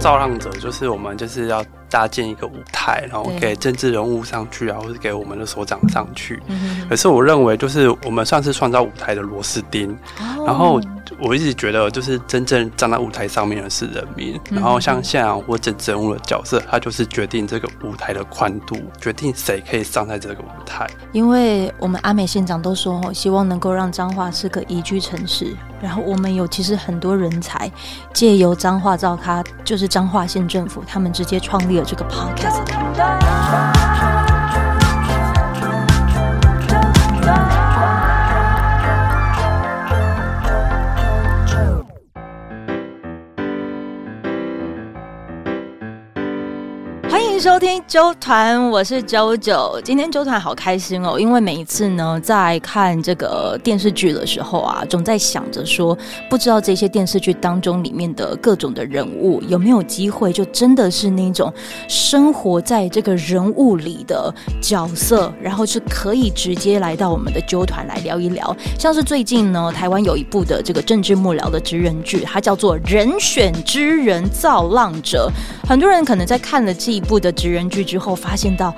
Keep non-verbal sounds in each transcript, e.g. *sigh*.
造浪者就是我们就是要搭建一个舞台，然后给政治人物上去啊，或是给我们的所长上去。可是我认为，就是我们算是创造舞台的螺丝钉。然后我一直觉得，就是真正站在舞台上面的是人民。然后像现在我政治人物的角色，他就是决定这个舞台的宽度，决定谁可以上在这个舞台。因为我们阿美县长都说，希望能够让彰化是个宜居城市。然后我们有其实很多人才，借由彰化造咖，就是彰化县政府，他们直接创立了这个 podcast。收听啾团，我是啾啾。今天啾团好开心哦，因为每一次呢，在看这个电视剧的时候啊，总在想着说，不知道这些电视剧当中里面的各种的人物有没有机会，就真的是那种生活在这个人物里的角色，然后是可以直接来到我们的啾团来聊一聊。像是最近呢，台湾有一部的这个政治幕僚的职人剧，它叫做《人选之人造浪者》，很多人可能在看了这一部的。职人剧之后，发现到，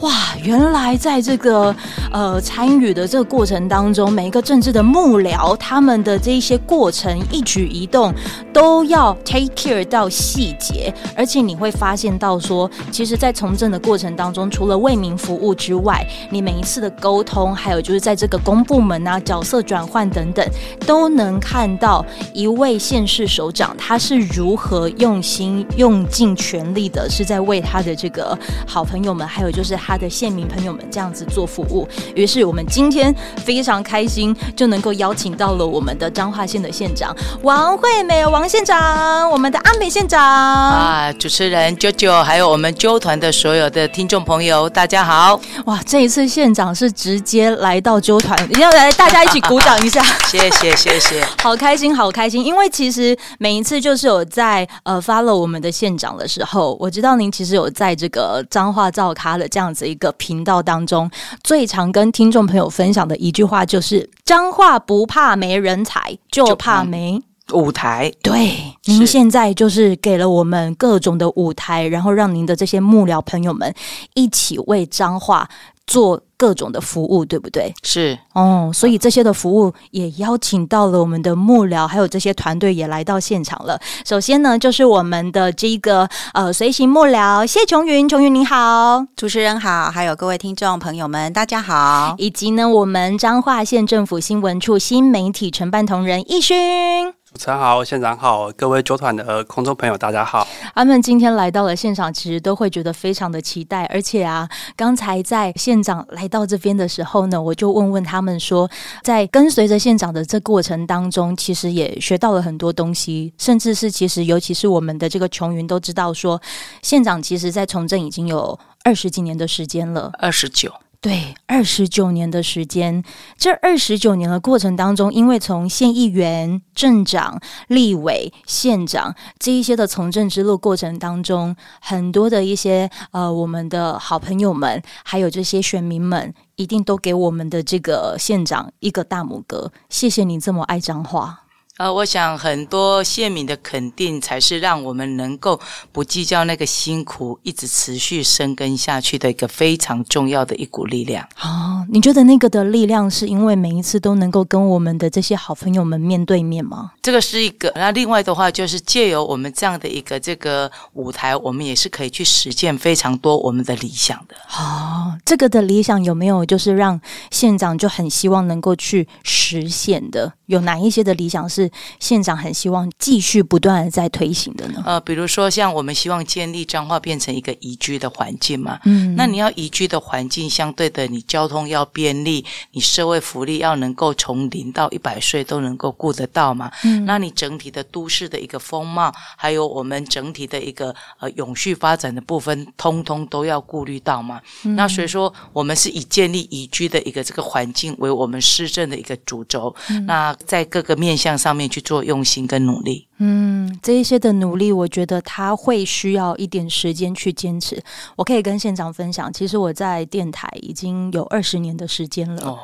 哇，原来在这个呃参与的这个过程当中，每一个政治的幕僚，他们的这一些过程、一举一动，都要 take care 到细节，而且你会发现到说，其实，在从政的过程当中，除了为民服务之外，你每一次的沟通，还有就是在这个公部门啊角色转换等等，都能看到一位县市首长他是如何用心、用尽全力的，是在为他的。这个好朋友们，还有就是他的县民朋友们，这样子做服务。于是我们今天非常开心，就能够邀请到了我们的彰化县的县长王惠美王县长，我们的阿美县长啊，主持人啾啾，还有我们啾团的所有的听众朋友，大家好！哇，这一次县长是直接来到啾团，要来大家一起鼓掌一下，谢 *laughs* 谢谢谢，*laughs* 好开心好开心，因为其实每一次就是有在呃 follow 我们的县长的时候，我知道您其实有在。在这个彰化造咖的这样子一个频道当中，最常跟听众朋友分享的一句话就是：彰化不怕没人才，就怕没舞台。对，您现在就是给了我们各种的舞台，然后让您的这些幕僚朋友们一起为彰化做各种的服务，对不对？是哦，所以这些的服务也邀请到了我们的幕僚，还有这些团队也来到现场了。首先呢，就是我们的这个呃随行幕僚谢琼云，琼云你好，主持人好，还有各位听众朋友们，大家好。以及呢，我们彰化县政府新闻处新媒体承办同仁易勋。主持人好，县长好，各位酒团的空中朋友，大家好。他们今天来到了现场，其实都会觉得非常的期待。而且啊，刚才在县长来到这边的时候呢，我就问问他们说，在跟随着县长的这过程当中，其实也学到了很多东西，甚至是其实尤其是我们的这个琼云都知道说，县长其实在从政已经有二十几年的时间了，二十九。对，二十九年的时间，这二十九年的过程当中，因为从县议员、镇长、立委、县长这一些的从政之路过程当中，很多的一些呃，我们的好朋友们，还有这些选民们，一定都给我们的这个县长一个大拇哥。谢谢你这么爱彰化。呃，我想很多县民的肯定，才是让我们能够不计较那个辛苦，一直持续深耕下去的一个非常重要的一股力量。哦，你觉得那个的力量，是因为每一次都能够跟我们的这些好朋友们面对面吗？这个是一个。那另外的话，就是借由我们这样的一个这个舞台，我们也是可以去实践非常多我们的理想的。哦，这个的理想有没有就是让县长就很希望能够去实现的？有哪一些的理想是县长很希望继续不断的在推行的呢？呃，比如说像我们希望建立彰化变成一个宜居的环境嘛，嗯，那你要宜居的环境，相对的你交通要便利，你社会福利要能够从零到一百岁都能够顾得到嘛，嗯，那你整体的都市的一个风貌，还有我们整体的一个呃永续发展的部分，通通都要顾虑到嘛，嗯，那所以说我们是以建立宜居的一个这个环境为我们市政的一个主轴，嗯，那。在各个面向上面去做用心跟努力，嗯，这一些的努力，我觉得他会需要一点时间去坚持。我可以跟县长分享，其实我在电台已经有二十年的时间了。哦，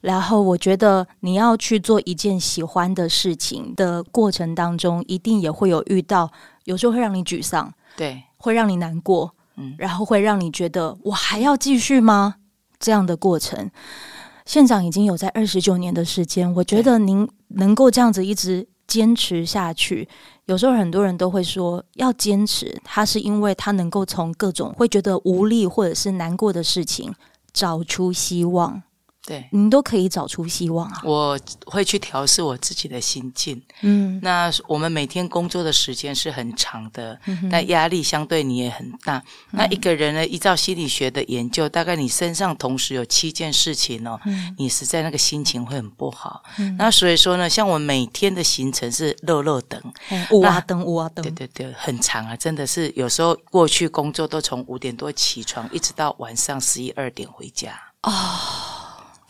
然后我觉得你要去做一件喜欢的事情的过程当中，一定也会有遇到。有时候会让你沮丧，对，会让你难过，嗯，然后会让你觉得我还要继续吗？这样的过程，县长已经有在二十九年的时间，我觉得您能够这样子一直坚持下去。有时候很多人都会说要坚持，他是因为他能够从各种会觉得无力或者是难过的事情找出希望。对，你都可以找出希望啊！我会去调试我自己的心境。嗯，那我们每天工作的时间是很长的，嗯、但压力相对你也很大。嗯、那一个人呢，依照心理学的研究，大概你身上同时有七件事情哦，嗯、你实在那个心情会很不好。嗯、那所以说呢，像我每天的行程是乐乐等，五啊等五啊等，对对对，很长啊，真的是有时候过去工作都从五点多起床，一直到晚上十一二点回家哦。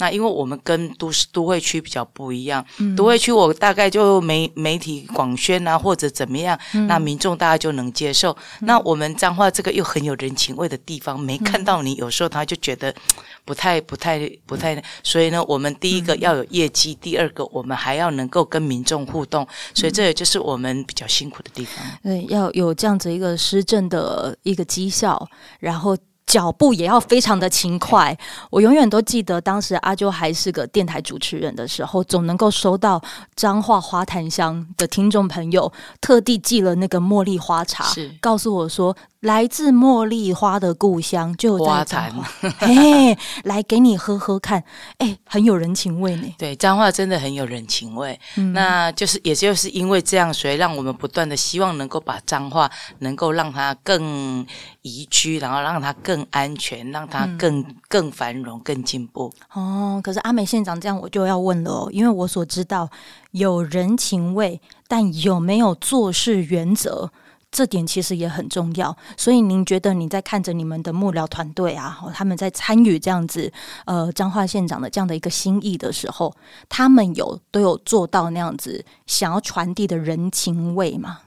那因为我们跟都市都会区比较不一样，嗯、都会区我大概就媒媒体广宣啊，或者怎么样，嗯、那民众大家就能接受。嗯、那我们彰化这个又很有人情味的地方，没看到你，有时候他就觉得 *clears throat* 不太、不太、不太。所以呢，我们第一个要有业绩，嗯、第二个我们还要能够跟民众互动，所以这也就是我们比较辛苦的地方。对，要有这样子一个施政的一个绩效，然后。脚步也要非常的勤快。我永远都记得，当时阿啾还是个电台主持人的时候，总能够收到彰化花坛乡的听众朋友特地寄了那个茉莉花茶，是告诉我说。来自茉莉花的故乡就在彰化，*laughs* 嘿，来给你喝喝看，哎，很有人情味呢。对，彰化真的很有人情味。嗯、那就是，也就是因为这样，所以让我们不断的希望能够把彰化能够让它更宜居，然后让它更安全，让它更、嗯、更繁荣、更进步。哦，可是阿美县长这样，我就要问了哦，因为我所知道有人情味，但有没有做事原则？这点其实也很重要，所以您觉得你在看着你们的幕僚团队啊，他们在参与这样子呃彰化县长的这样的一个心意的时候，他们有都有做到那样子想要传递的人情味吗？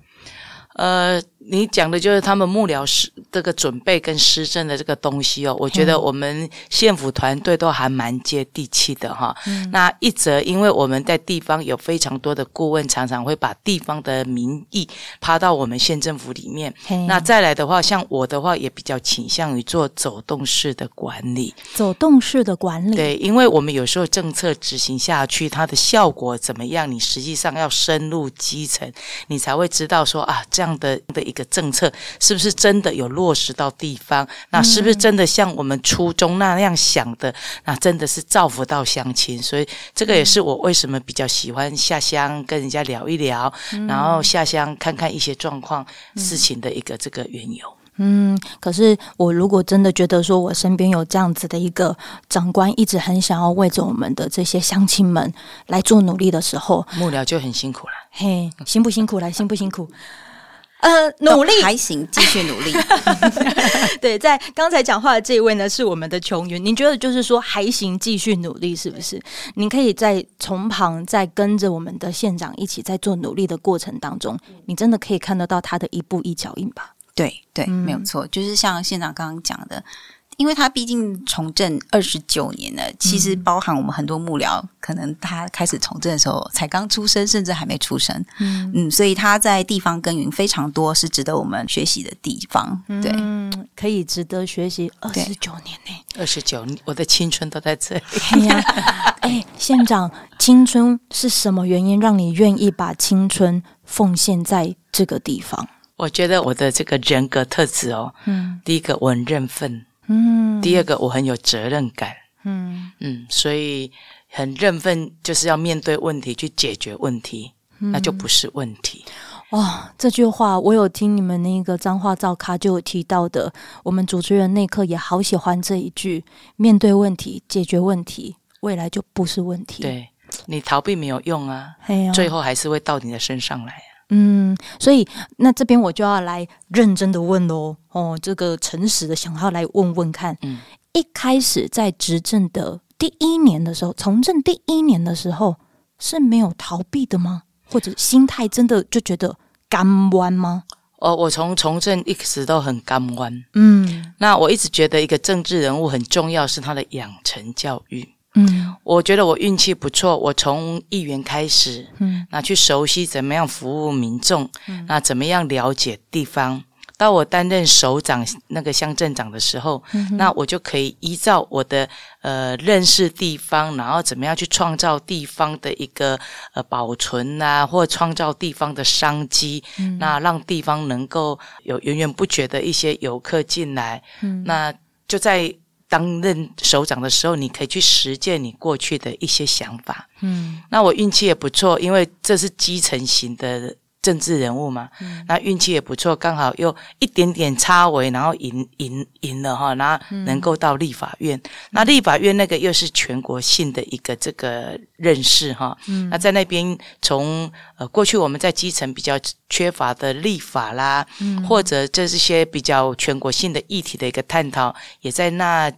呃。你讲的就是他们幕僚师这个准备跟施政的这个东西哦，我觉得我们县府团队都还蛮接地气的哈。嗯、那一则，因为我们在地方有非常多的顾问，常常会把地方的民意趴到我们县政府里面。那再来的话，像我的话，也比较倾向于做走动式的管理。走动式的管理，对，因为我们有时候政策执行下去，它的效果怎么样？你实际上要深入基层，你才会知道说啊，这样的的。一个政策是不是真的有落实到地方？那是不是真的像我们初衷那样想的？那真的是造福到乡亲。所以这个也是我为什么比较喜欢下乡跟人家聊一聊，嗯、然后下乡看看一些状况、事情的一个这个缘由。嗯，可是我如果真的觉得说我身边有这样子的一个长官，一直很想要为着我们的这些乡亲们来做努力的时候，幕僚就很辛苦了。嘿，辛不辛苦？来，辛不辛苦？呃，努力还行，继续努力。*laughs* 对，在刚才讲话的这一位呢，是我们的琼云。您觉得就是说还行，继续努力，是不是？您可以在从旁在跟着我们的县长一起在做努力的过程当中，你真的可以看得到他的一步一脚印吧？对对，嗯、没有错，就是像县长刚刚讲的。因为他毕竟从政二十九年了，其实包含我们很多幕僚，嗯、可能他开始从政的时候才刚出生，甚至还没出生。嗯嗯，所以他在地方耕耘非常多，是值得我们学习的地方。对，嗯、可以值得学习二十九年呢，二十九，我的青春都在这里。哎呀，*laughs* 哎，县长，青春是什么原因让你愿意把青春奉献在这个地方？我觉得我的这个人格特质哦，嗯，第一个我很认份。嗯，第二个我很有责任感，嗯嗯，所以很认份，就是要面对问题去解决问题，嗯、那就不是问题。哇、哦，这句话我有听你们那个脏话照咖就有提到的，我们主持人那刻也好喜欢这一句：面对问题，解决问题，未来就不是问题。对，你逃避没有用啊，最后还是会到你的身上来。嗯，所以那这边我就要来认真的问喽，哦，这个诚实的想要来问问看，嗯，一开始在执政的第一年的时候，从政第一年的时候是没有逃避的吗？或者心态真的就觉得甘弯吗？哦，我从从政一直都很甘弯，嗯，那我一直觉得一个政治人物很重要是他的养成教育。嗯，我觉得我运气不错，我从议员开始，嗯，那去熟悉怎么样服务民众，嗯，那怎么样了解地方。到我担任首长那个乡镇长的时候，嗯、那我就可以依照我的呃认识地方，然后怎么样去创造地方的一个呃保存啊，或创造地方的商机，嗯、那让地方能够有源源不绝的一些游客进来。嗯、那就在担任首长的时候，你可以去实践你过去的一些想法。嗯，那我运气也不错，因为这是基层型的。政治人物嘛，嗯、那运气也不错，刚好又一点点差围，然后赢赢赢了哈，然后能够到立法院。嗯、那立法院那个又是全国性的一个这个认识哈。嗯、那在那边从呃过去我们在基层比较缺乏的立法啦，嗯、或者这是些比较全国性的议题的一个探讨，也在那。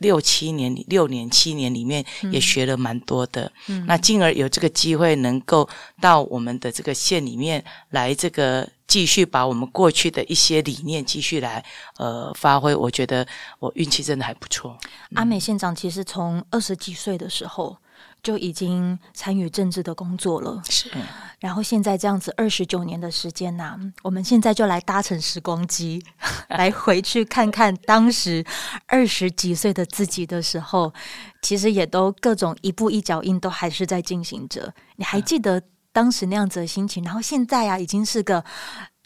六七年里，六年七年里面也学了蛮多的，嗯、那进而有这个机会能够到我们的这个县里面来，这个继续把我们过去的一些理念继续来呃发挥。我觉得我运气真的还不错。阿美县长其实从二十几岁的时候。就已经参与政治的工作了，是。然后现在这样子二十九年的时间呐、啊，我们现在就来搭乘时光机，*laughs* 来回去看看当时二十几岁的自己的时候，其实也都各种一步一脚印都还是在进行着。你还记得当时那样子的心情？然后现在啊，已经是个。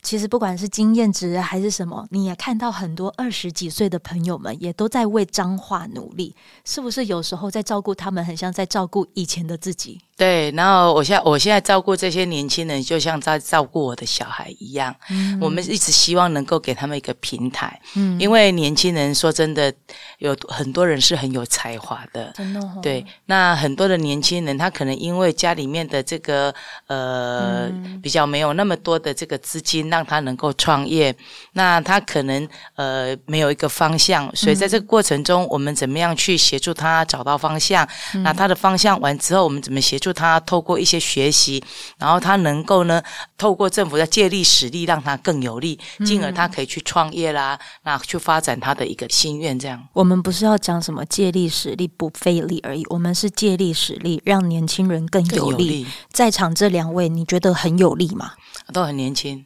其实不管是经验值还是什么，你也看到很多二十几岁的朋友们也都在为脏话努力，是不是？有时候在照顾他们，很像在照顾以前的自己。对，然后我现在我现在照顾这些年轻人，就像在照顾我的小孩一样。嗯，我们一直希望能够给他们一个平台。嗯，因为年轻人说真的，有很多人是很有才华的。真的哦。对，那很多的年轻人，他可能因为家里面的这个呃、嗯、比较没有那么多的这个资金，让他能够创业。那他可能呃没有一个方向，所以在这个过程中，我们怎么样去协助他找到方向？嗯、那他的方向完之后，我们怎么协助？他透过一些学习，然后他能够呢，透过政府的借力使力，让他更有力，进而他可以去创业啦，嗯、那去发展他的一个心愿。这样，我们不是要讲什么借力使力不费力而已，我们是借力使力，让年轻人更有力。有力在场这两位，你觉得很有力吗？都很年轻，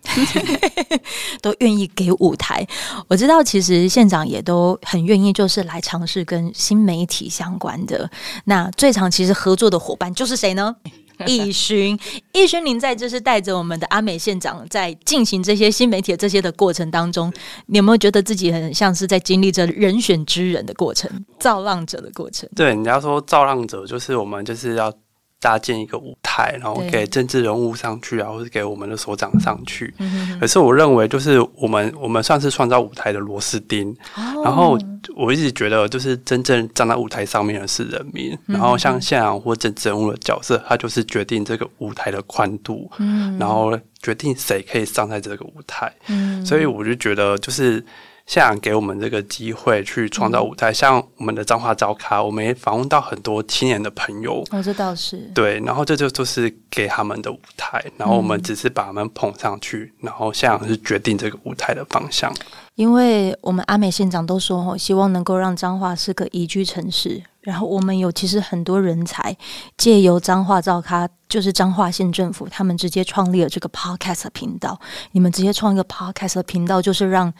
*laughs* 都愿意给舞台。我知道，其实县长也都很愿意，就是来尝试跟新媒体相关的。那最常其实合作的伙伴就是谁呢？*laughs* 易勋，易勋，您在就是带着我们的阿美县长在进行这些新媒体的这些的过程当中，你有没有觉得自己很像是在经历着人选之人的过程，造浪者的过程？对，人家说造浪者就是我们就是要。搭建一个舞台，然后给政治人物上去啊，或是给我们的所长上去。嗯、可是我认为，就是我们我们算是创造舞台的螺丝钉。哦、然后我一直觉得，就是真正站在舞台上面的是人民。嗯、然后像县长或政治人物的角色，他就是决定这个舞台的宽度，嗯、然后决定谁可以上在这个舞台。嗯、所以我就觉得，就是。县长给我们这个机会去创造舞台，嗯、像我们的彰化早咖，我们也访问到很多青年的朋友。哦，这倒是。对，然后这就就是给他们的舞台，然后我们只是把他们捧上去，嗯、然后县长是决定这个舞台的方向。因为我们阿美县长都说，希望能够让彰化是个宜居城市。然后我们有其实很多人才借由彰化造咖，就是彰化县政府，他们直接创立了这个 Podcast 频道。你们直接创一个 Podcast 频道，就是让。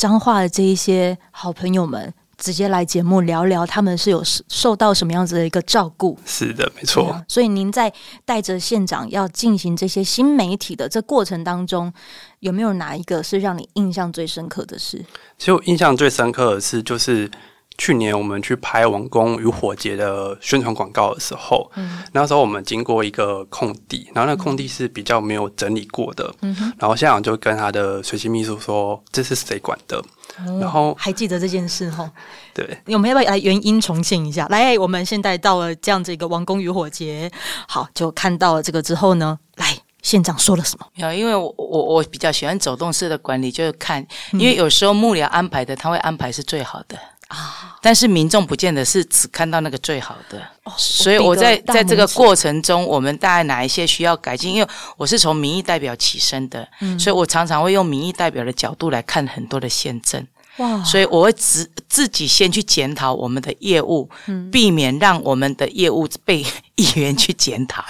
彰化的这一些好朋友们，直接来节目聊聊，他们是有受到什么样子的一个照顾？是的，没错。啊，所以您在带着县长要进行这些新媒体的这过程当中，有没有哪一个是让你印象最深刻的事？其实我印象最深刻的是，就是。去年我们去拍王宫与火节的宣传广告的时候，嗯、那时候我们经过一个空地，然后那个空地是比较没有整理过的，嗯、哼然后县长就跟他的随行秘书说：“这是谁管的？”嗯、然后还记得这件事哈？对，我们要不要来原因重现一下？来，我们现在到了这样子一个王宫与火节，好，就看到了这个之后呢，来，县长说了什么？没有，因为我我我比较喜欢走动式的管理，就是看，因为有时候幕僚安排的，他会安排是最好的。啊！但是民众不见得是只看到那个最好的，哦、所以我在在这个过程中，我们大概哪一些需要改进？因为我是从民意代表起身的，嗯、所以我常常会用民意代表的角度来看很多的宪政。哇，所以我会自自己先去检讨我们的业务，嗯、避免让我们的业务被议员去检讨。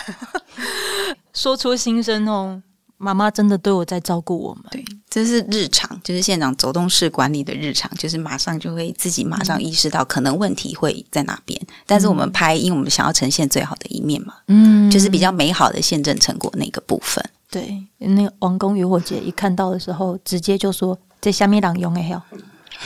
*laughs* 说出心声哦。妈妈真的都有在照顾我们，对，这是日常，就是现场走动式管理的日常，就是马上就会自己马上意识到可能问题会在哪边，嗯、但是我们拍，因为我们想要呈现最好的一面嘛，嗯，就是比较美好的县政成果那个部分。对，那个王宫与我姐一看到的时候，直接就说：“这下面朗用的好，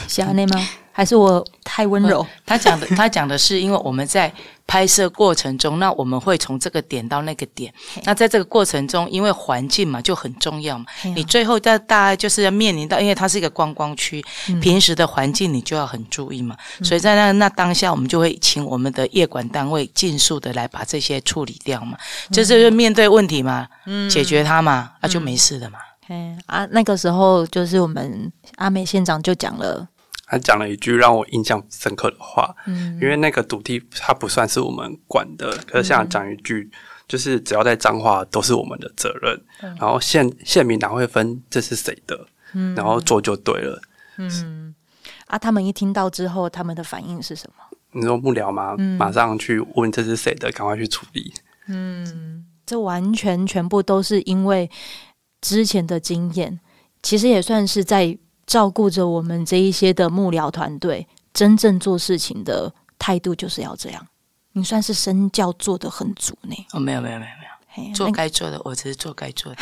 是安内吗？*laughs* 还是我太温柔？”他讲的，*laughs* 他讲的是，因为我们在。拍摄过程中，那我们会从这个点到那个点。那在这个过程中，因为环境嘛就很重要嘛，你最后在大概就是要面临到，因为它是一个观光区，平时的环境你就要很注意嘛。所以在那那当下，我们就会请我们的业管单位尽速的来把这些处理掉嘛，就是面对问题嘛，解决它嘛，那就没事了嘛。嗯啊，那个时候就是我们阿美县长就讲了。他讲了一句让我印象深刻的话，嗯，因为那个土地它不算是我们管的，可是像讲一句，就是只要在彰化都是我们的责任，然后县县民哪会分这是谁的，嗯，然后做就对了，嗯，啊，他们一听到之后，他们的反应是什么？你说不聊吗？马上去问这是谁的，赶快去处理。嗯，这完全全部都是因为之前的经验，其实也算是在。照顾着我们这一些的幕僚团队，真正做事情的态度就是要这样。你算是身教做的很足呢？哦，没有没有没有，做该做的，我只是做该做的。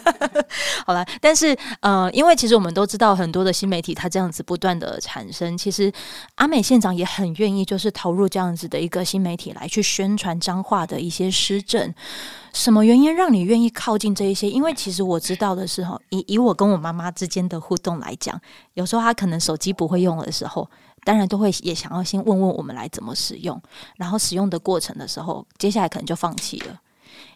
*laughs* 好了，但是呃，因为其实我们都知道，很多的新媒体它这样子不断的产生，其实阿美县长也很愿意，就是投入这样子的一个新媒体来去宣传彰化的一些施政。什么原因让你愿意靠近这一些？因为其实我知道的是哈，*laughs* 以以我跟我妈妈之间的互动来讲，有时候她可能手机不会用的时候，当然都会也想要先问问我们来怎么使用，然后使用的过程的时候，接下来可能就放弃了。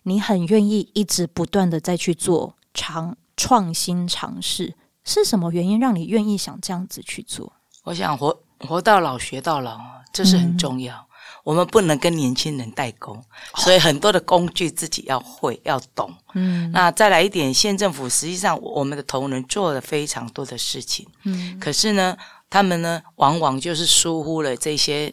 你很愿意一直不断的再去做尝创新尝试，是什么原因让你愿意想这样子去做？我想活活到老学到老，这是很重要。嗯我们不能跟年轻人代工，所以很多的工具自己要会要懂。嗯，那再来一点，县政府实际上我们的同仁做了非常多的事情。嗯，可是呢，他们呢往往就是疏忽了这些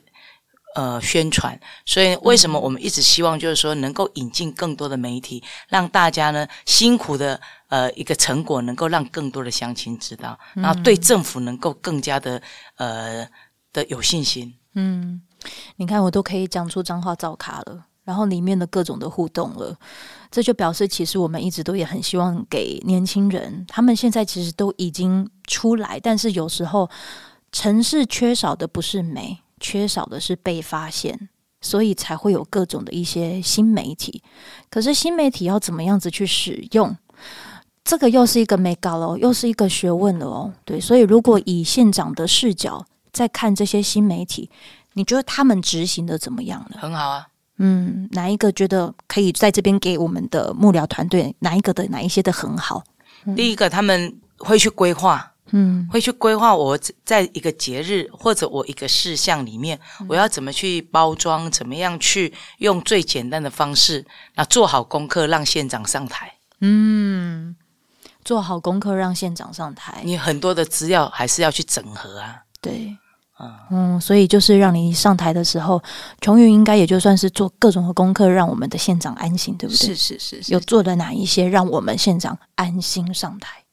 呃宣传。所以为什么我们一直希望就是说能够引进更多的媒体，让大家呢辛苦的呃一个成果能够让更多的乡亲知道，然后对政府能够更加的呃的有信心。嗯。你看，我都可以讲出脏话造卡了，然后里面的各种的互动了，这就表示其实我们一直都也很希望给年轻人，他们现在其实都已经出来，但是有时候城市缺少的不是美，缺少的是被发现，所以才会有各种的一些新媒体。可是新媒体要怎么样子去使用，这个又是一个没搞了，又是一个学问了哦。对，所以如果以县长的视角在看这些新媒体。你觉得他们执行的怎么样呢？很好啊，嗯，哪一个觉得可以在这边给我们的幕僚团队哪一个的哪一些的很好？嗯、第一个，他们会去规划，嗯，会去规划我在一个节日或者我一个事项里面，我要怎么去包装，怎么样去用最简单的方式，那做好功课，让县长上台。嗯，做好功课，让县长上台。你很多的资料还是要去整合啊，对。嗯，所以就是让你上台的时候，琼云应该也就算是做各种的功课，让我们的县长安心，对不对？是是是，是，有做的哪一些让我们县长安心上台？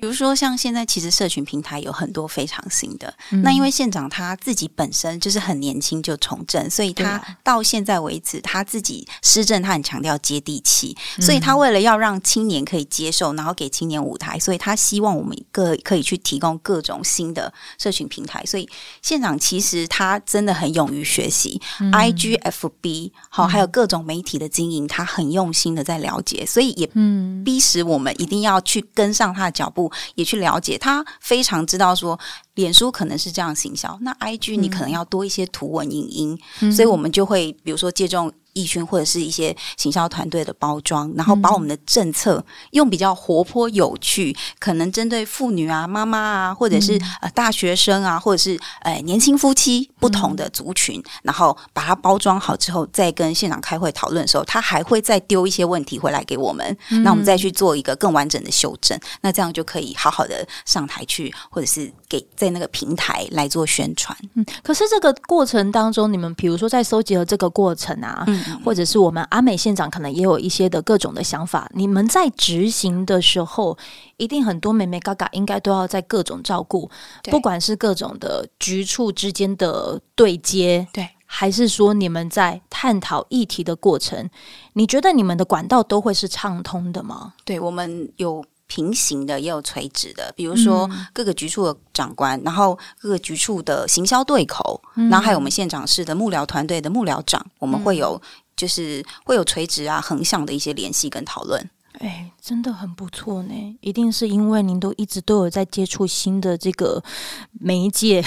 比如说，像现在其实社群平台有很多非常新的。嗯、那因为县长他自己本身就是很年轻就从政，所以他到现在为止，他自己施政他很强调接地气，嗯、所以他为了要让青年可以接受，然后给青年舞台，所以他希望我们各可以去提供各种新的社群平台。所以县长其实他真的很勇于学习、嗯、IG、FB 好，还有各种媒体的经营，他很用心的在了解，所以也逼使我们一定要去跟上他的脚步。也去了解，他非常知道说，脸书可能是这样行销，那 IG 你可能要多一些图文影音，嗯、所以我们就会比如说借重易勋或者是一些行销团队的包装，然后把我们的政策用比较活泼有趣，可能针对妇女啊、妈妈啊，或者是呃大学生啊，或者是呃年轻夫妻不同的族群，然后把它包装好之后，再跟现场开会讨论的时候，他还会再丢一些问题回来给我们，那我们再去做一个更完整的修正，那这样就可以好好的上台去，或者是给在那个平台来做宣传。嗯，可是这个过程当中，你们比如说在收集的这个过程啊，嗯，或者是我们阿美县长可能也有一些的各种的想法，你们在执行的时候，一定很多美眉嘎嘎应该都要在各种照顾，不管是各种的局处之间的对接，对，还是说你们在探讨议题的过程，你觉得你们的管道都会是畅通的吗？对，我们有。平行的也有垂直的，比如说各个局处的长官，嗯、然后各个局处的行销对口，嗯、然后还有我们县长室的幕僚团队的幕僚长，我们会有就是会有垂直啊、横向的一些联系跟讨论。哎，真的很不错呢！一定是因为您都一直都有在接触新的这个媒介，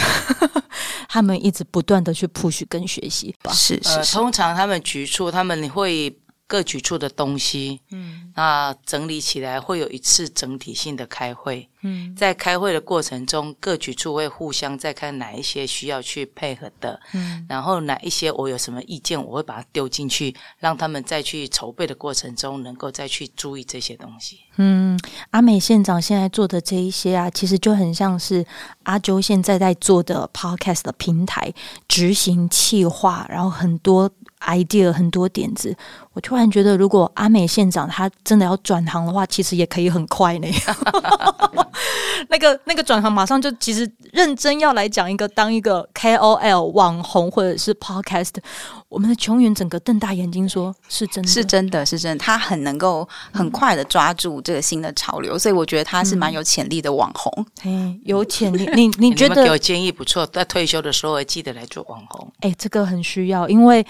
*laughs* 他们一直不断的去 push 跟学习吧。是是，是、呃，通常他们局处他们会。各局处的东西，嗯，那整理起来会有一次整体性的开会，嗯，在开会的过程中，各局处会互相再看哪一些需要去配合的，嗯，然后哪一些我有什么意见，我会把它丢进去，让他们再去筹备的过程中能够再去注意这些东西。嗯，阿美县长现在做的这一些啊，其实就很像是阿啾现在在做的 Podcast 的平台执行企划，然后很多。idea 很多点子，我突然觉得，如果阿美县长他真的要转行的话，其实也可以很快呢。*laughs* 那个那个转行马上就其实认真要来讲一个当一个 KOL 网红或者是 podcast，我们的琼云整个瞪大眼睛说：“是真的，是真的，是真的。”他很能够很快的抓住这个新的潮流，嗯、所以我觉得他是蛮有潜力的网红。嗯，有潜力。你你 *laughs* 觉得？给我建议不错，在退休的时候记得来做网红。哎，这个很需要，因为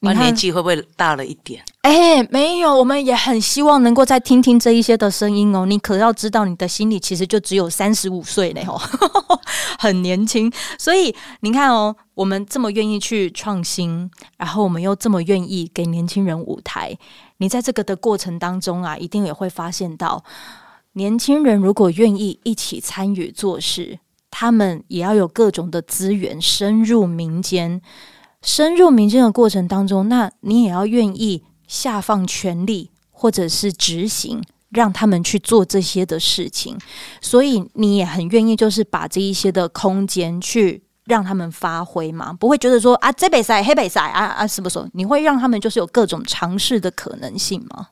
你年纪会不会大了一点？哎，没有，我们也很希望能够再听听这一些的声音哦。你可要知道，你的心里其实就只有三十五岁嘞，哦，*laughs* 很年轻。所以你看哦，我们这么愿意去创新，然后我们又这么愿意给年轻人舞台。你在这个的过程当中啊，一定也会发现到，年轻人如果愿意一起参与做事，他们也要有各种的资源，深入民间。深入民间的过程当中，那你也要愿意。下放权力，或者是执行，让他们去做这些的事情，所以你也很愿意，就是把这一些的空间去让他们发挥嘛，不会觉得说啊，这比赛、黑比赛啊啊，是不是？你会让他们就是有各种尝试的可能性吗？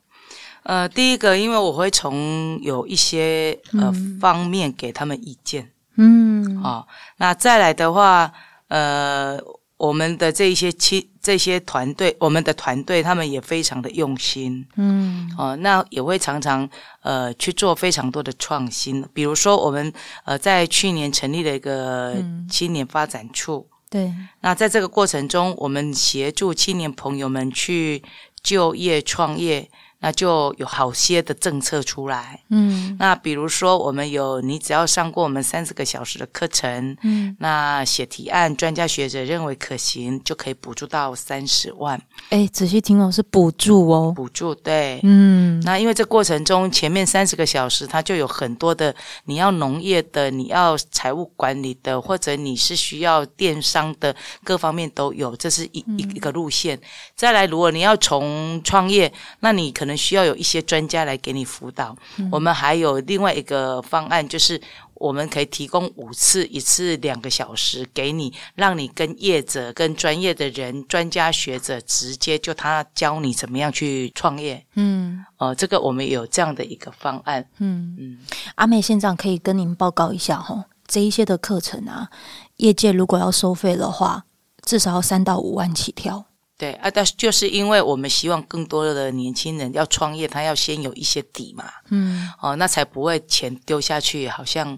呃，第一个，因为我会从有一些呃、嗯、方面给他们意见，嗯，好、哦，那再来的话，呃。我们的这一些亲这些团队，我们的团队他们也非常的用心，嗯，哦，那也会常常呃去做非常多的创新，比如说我们呃在去年成立了一个青年发展处，嗯、对，那在这个过程中，我们协助青年朋友们去就业创业。那就有好些的政策出来，嗯，那比如说我们有，你只要上过我们三十个小时的课程，嗯，那写提案，专家学者认为可行，就可以补助到三十万。哎，仔细听哦，是补助哦，补助对，嗯，那因为这过程中前面三十个小时，它就有很多的，你要农业的，你要财务管理的，或者你是需要电商的，各方面都有，这是一一一个路线。再来，如果你要从创业，那你可能。需要有一些专家来给你辅导。嗯、我们还有另外一个方案，就是我们可以提供五次，一次两个小时给你，让你跟业者、跟专业的人、专家学者直接就他教你怎么样去创业。嗯，呃，这个我们有这样的一个方案。嗯嗯，阿美县长可以跟您报告一下哈，这一些的课程啊，业界如果要收费的话，至少要三到五万起跳。对啊，但是就是因为我们希望更多的年轻人要创业，他要先有一些底嘛，嗯，哦，那才不会钱丢下去，好像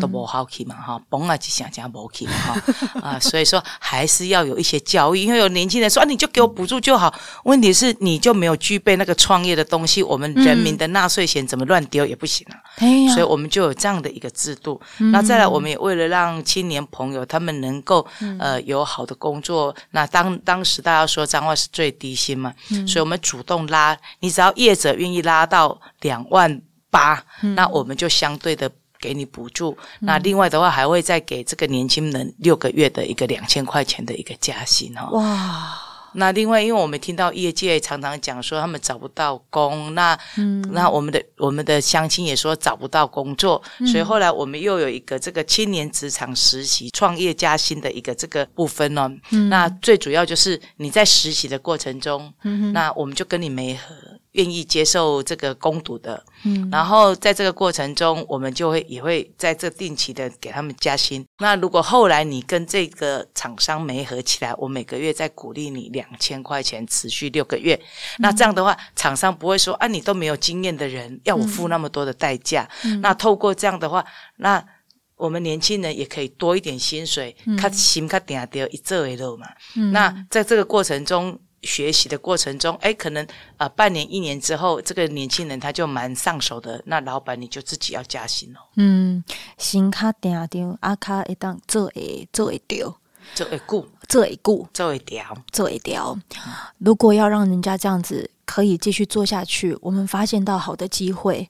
都不好去嘛哈，甭啊去想讲无去嘛哈。*laughs* 啊，所以说还是要有一些教育，因为有年轻人说啊，你就给我补助就好，问题是你就没有具备那个创业的东西，我们人民的纳税钱怎么乱丢也不行啊，嗯、所以我们就有这样的一个制度。嗯、那再来，我们也为了让青年朋友他们能够呃有好的工作，那当当时大家说彰化是最低薪嘛，嗯、所以我们主动拉，你只要业者愿意拉到两万八，嗯、那我们就相对的。给你补助，那另外的话还会再给这个年轻人六个月的一个两千块钱的一个加薪哦。哇！那另外，因为我们听到业界常常讲说他们找不到工，那嗯，那我们的我们的乡亲也说找不到工作，嗯、所以后来我们又有一个这个青年职场实习创业加薪的一个这个部分哦。嗯、那最主要就是你在实习的过程中，那我们就跟你媒合。愿意接受这个攻读的，嗯，然后在这个过程中，我们就会也会在这定期的给他们加薪。那如果后来你跟这个厂商没合起来，我每个月再鼓励你两千块钱，持续六个月。嗯、那这样的话，厂商不会说啊，你都没有经验的人，要我付那么多的代价。嗯、那透过这样的话，那我们年轻人也可以多一点薪水，他心他定掉一做一路嘛。嗯、那在这个过程中。学习的过程中，哎，可能啊、呃，半年一年之后，这个年轻人他就蛮上手的。那老板你就自己要加薪了。嗯，薪卡定定，阿卡一当做会做会掉，做会顾，做会顾，做会掉，做会掉。如果要让人家这样子可以继续做下去，我们发现到好的机会。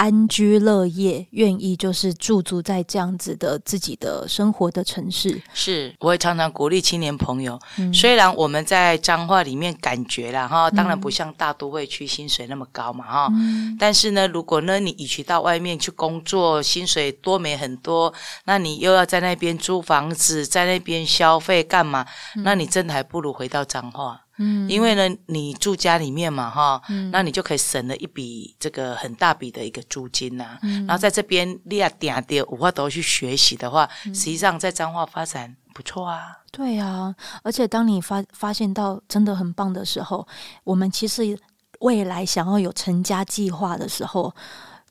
安居乐业，愿意就是驻足在这样子的自己的生活的城市。是，我会常常鼓励青年朋友。嗯、虽然我们在彰化里面感觉了哈，当然不像大都会区薪水那么高嘛哈。嗯、但是呢，如果呢你与其到外面去工作，薪水多没很多，那你又要在那边租房子，在那边消费干嘛？嗯、那你真的还不如回到彰化。嗯，因为呢，你住家里面嘛，哈，嗯，那你就可以省了一笔这个很大笔的一个租金呐、啊。嗯，然后在这边你也点点五花都去学习的话，嗯、实际上在彰化发展不错啊。对啊，而且当你发发现到真的很棒的时候，我们其实未来想要有成家计划的时候。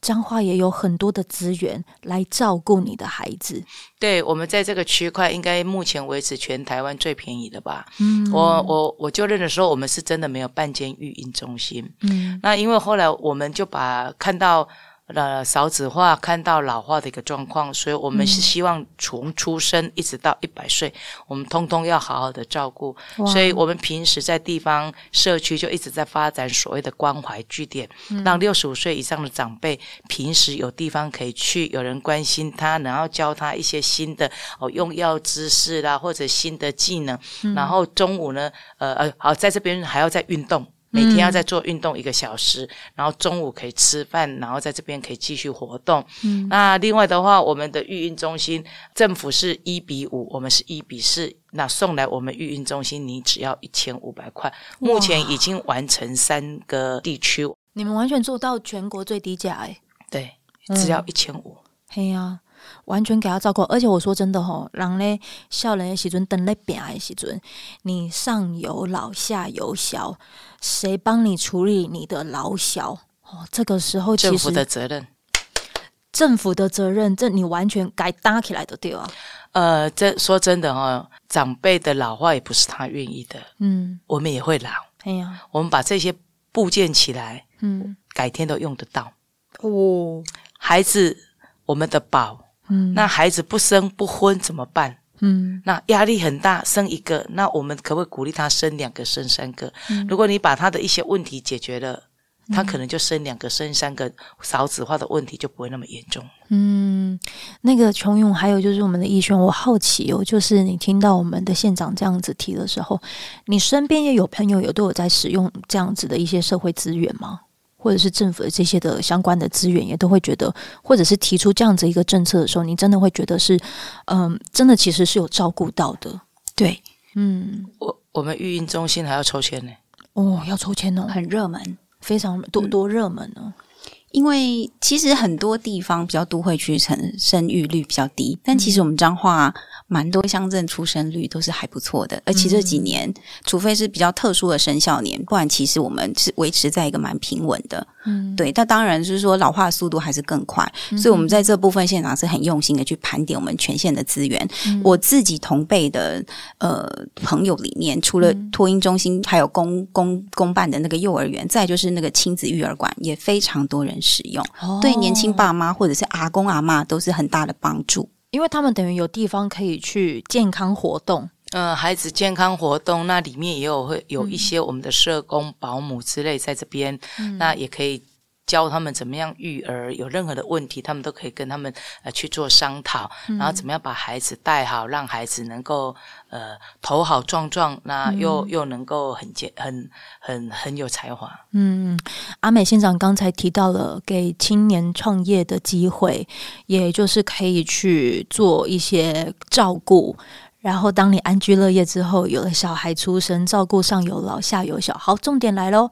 彰化也有很多的资源来照顾你的孩子。对，我们在这个区块，应该目前为止全台湾最便宜的吧？嗯，我我我就任的时候，我们是真的没有半间育婴中心。嗯，那因为后来我们就把看到。呃，少子化看到老化的一个状况，所以我们是希望从出生一直到一百岁，嗯、我们通通要好好的照顾。所以我们平时在地方社区就一直在发展所谓的关怀据点，嗯、让六十五岁以上的长辈平时有地方可以去，有人关心他，然后教他一些新的哦用药知识啦，或者新的技能。嗯、然后中午呢，呃呃，好在这边还要再运动。每天要再做运动一个小时，嗯、然后中午可以吃饭，然后在这边可以继续活动。嗯，那另外的话，我们的育婴中心政府是一比五，我们是一比四。那送来我们育婴中心，你只要一千五百块。目前已经完成三个地区，你们完全做到全国最低价哎。对，只要一千五。嘿呀。完全给他照顾，而且我说真的吼，人咧少年的时阵，等咧病的时阵，你上有老下有小，谁帮你处理你的老小？哦，这个时候其实政府的责任，政府的责任，这你完全该搭起来的对啊。呃，这说真的哈，长辈的老化也不是他愿意的，嗯，我们也会老，哎呀，我们把这些部件起来，嗯，改天都用得到。哦，孩子，我们的宝。嗯，那孩子不生不婚怎么办？嗯，那压力很大，生一个，那我们可不可以鼓励他生两个、生三个？嗯，如果你把他的一些问题解决了，他可能就生两个、生三个，少子化的问题就不会那么严重。嗯，那个琼勇，还有就是我们的逸轩，我好奇哦，就是你听到我们的县长这样子提的时候，你身边也有朋友有都有在使用这样子的一些社会资源吗？或者是政府的这些的相关的资源，也都会觉得，或者是提出这样子一个政策的时候，你真的会觉得是，嗯，真的其实是有照顾到的。对，嗯，我我们育婴中心还要抽签呢。哦，要抽签哦，很热门，非常多多热门呢。因为其实很多地方比较都会区成生育率比较低，但其实我们彰化蛮多乡镇出生率都是还不错的，而且这几年，除非是比较特殊的生肖年，不然其实我们是维持在一个蛮平稳的。嗯，对。但当然就是说老化的速度还是更快，嗯、所以我们在这部分现场是很用心的去盘点我们全县的资源。嗯、我自己同辈的呃朋友里面，除了托婴中心，还有公公公办的那个幼儿园，再就是那个亲子育儿馆，也非常多人使用。哦、对年轻爸妈或者是阿公阿妈都是很大的帮助，因为他们等于有地方可以去健康活动。嗯、呃，孩子健康活动，那里面也有会有一些我们的社工、保姆之类在这边，嗯、那也可以教他们怎么样育儿，有任何的问题，他们都可以跟他们呃去做商讨，嗯、然后怎么样把孩子带好，让孩子能够呃头好壮壮，那又、嗯、又能够很健很很很有才华。嗯，阿美县长刚才提到了给青年创业的机会，也就是可以去做一些照顾。然后，当你安居乐业之后，有了小孩出生，照顾上有老下有小。好，重点来喽，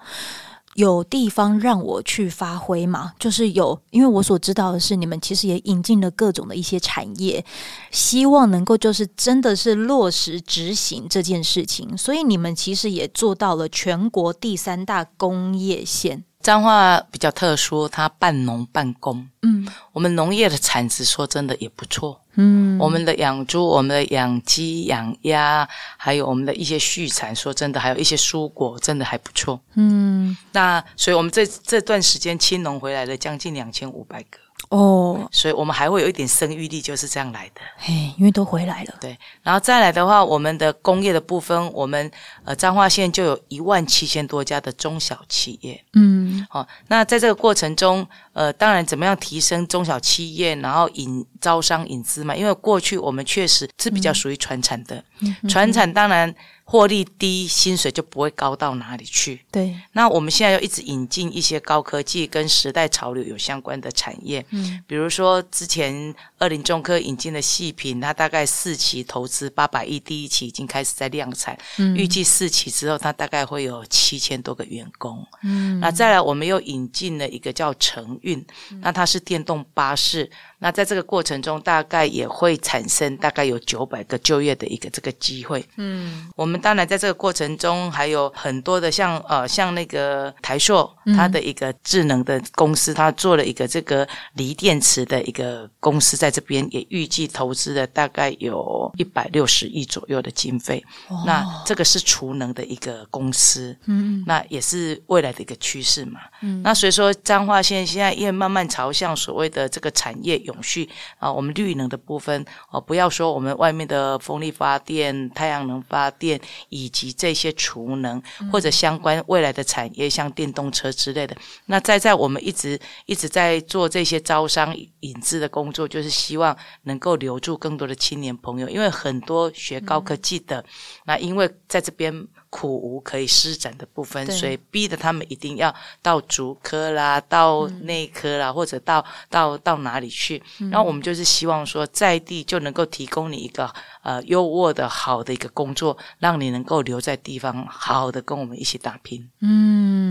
有地方让我去发挥嘛？就是有，因为我所知道的是，你们其实也引进了各种的一些产业，希望能够就是真的是落实执行这件事情。所以你们其实也做到了全国第三大工业县。彰化比较特殊，它半农半工。嗯，我们农业的产值说真的也不错。嗯，我们的养猪、我们的养鸡、养鸭，还有我们的一些畜产，说真的，还有一些蔬果，真的还不错。嗯，那所以我们这这段时间青农回来了将近两千五百个。哦，所以我们还会有一点生育力，就是这样来的。嘿，因为都回来了。对，然后再来的话，我们的工业的部分，我们呃彰化县就有一万七千多家的中小企业。嗯，好、哦，那在这个过程中，呃，当然怎么样提升中小企业，然后引招商引资嘛？因为过去我们确实是比较属于传产的，嗯、传产当然。获利低，薪水就不会高到哪里去。对，那我们现在要一直引进一些高科技跟时代潮流有相关的产业。嗯，比如说之前二林中科引进的细品，它大概四期投资八百亿，第一期已经开始在量产。嗯，预计四期之后，它大概会有七千多个员工。嗯，那再来，我们又引进了一个叫成运，那它是电动巴士。那在这个过程中，大概也会产生大概有九百个就业的一个这个机会。嗯，我们当然在这个过程中还有很多的像呃像那个台硕，它的一个智能的公司，它做了一个这个锂电池的一个公司，在这边也预计投资了大概有一百六十亿左右的经费。哦，那这个是储能的一个公司，嗯，那也是未来的一个趋势嘛。嗯，那所以说彰化县现在也慢慢朝向所谓的这个产业。永续啊，我们绿能的部分哦，不要说我们外面的风力发电、太阳能发电，以及这些储能或者相关未来的产业，像电动车之类的。那再在我们一直一直在做这些招商引资的工作，就是希望能够留住更多的青年朋友，因为很多学高科技的，那因为在这边。苦无可以施展的部分，所以逼得他们一定要到足科啦，到内科啦，嗯、或者到到到哪里去。嗯、然后我们就是希望说，在地就能够提供你一个呃优渥的好的一个工作，让你能够留在地方，好好的跟我们一起打拼。嗯，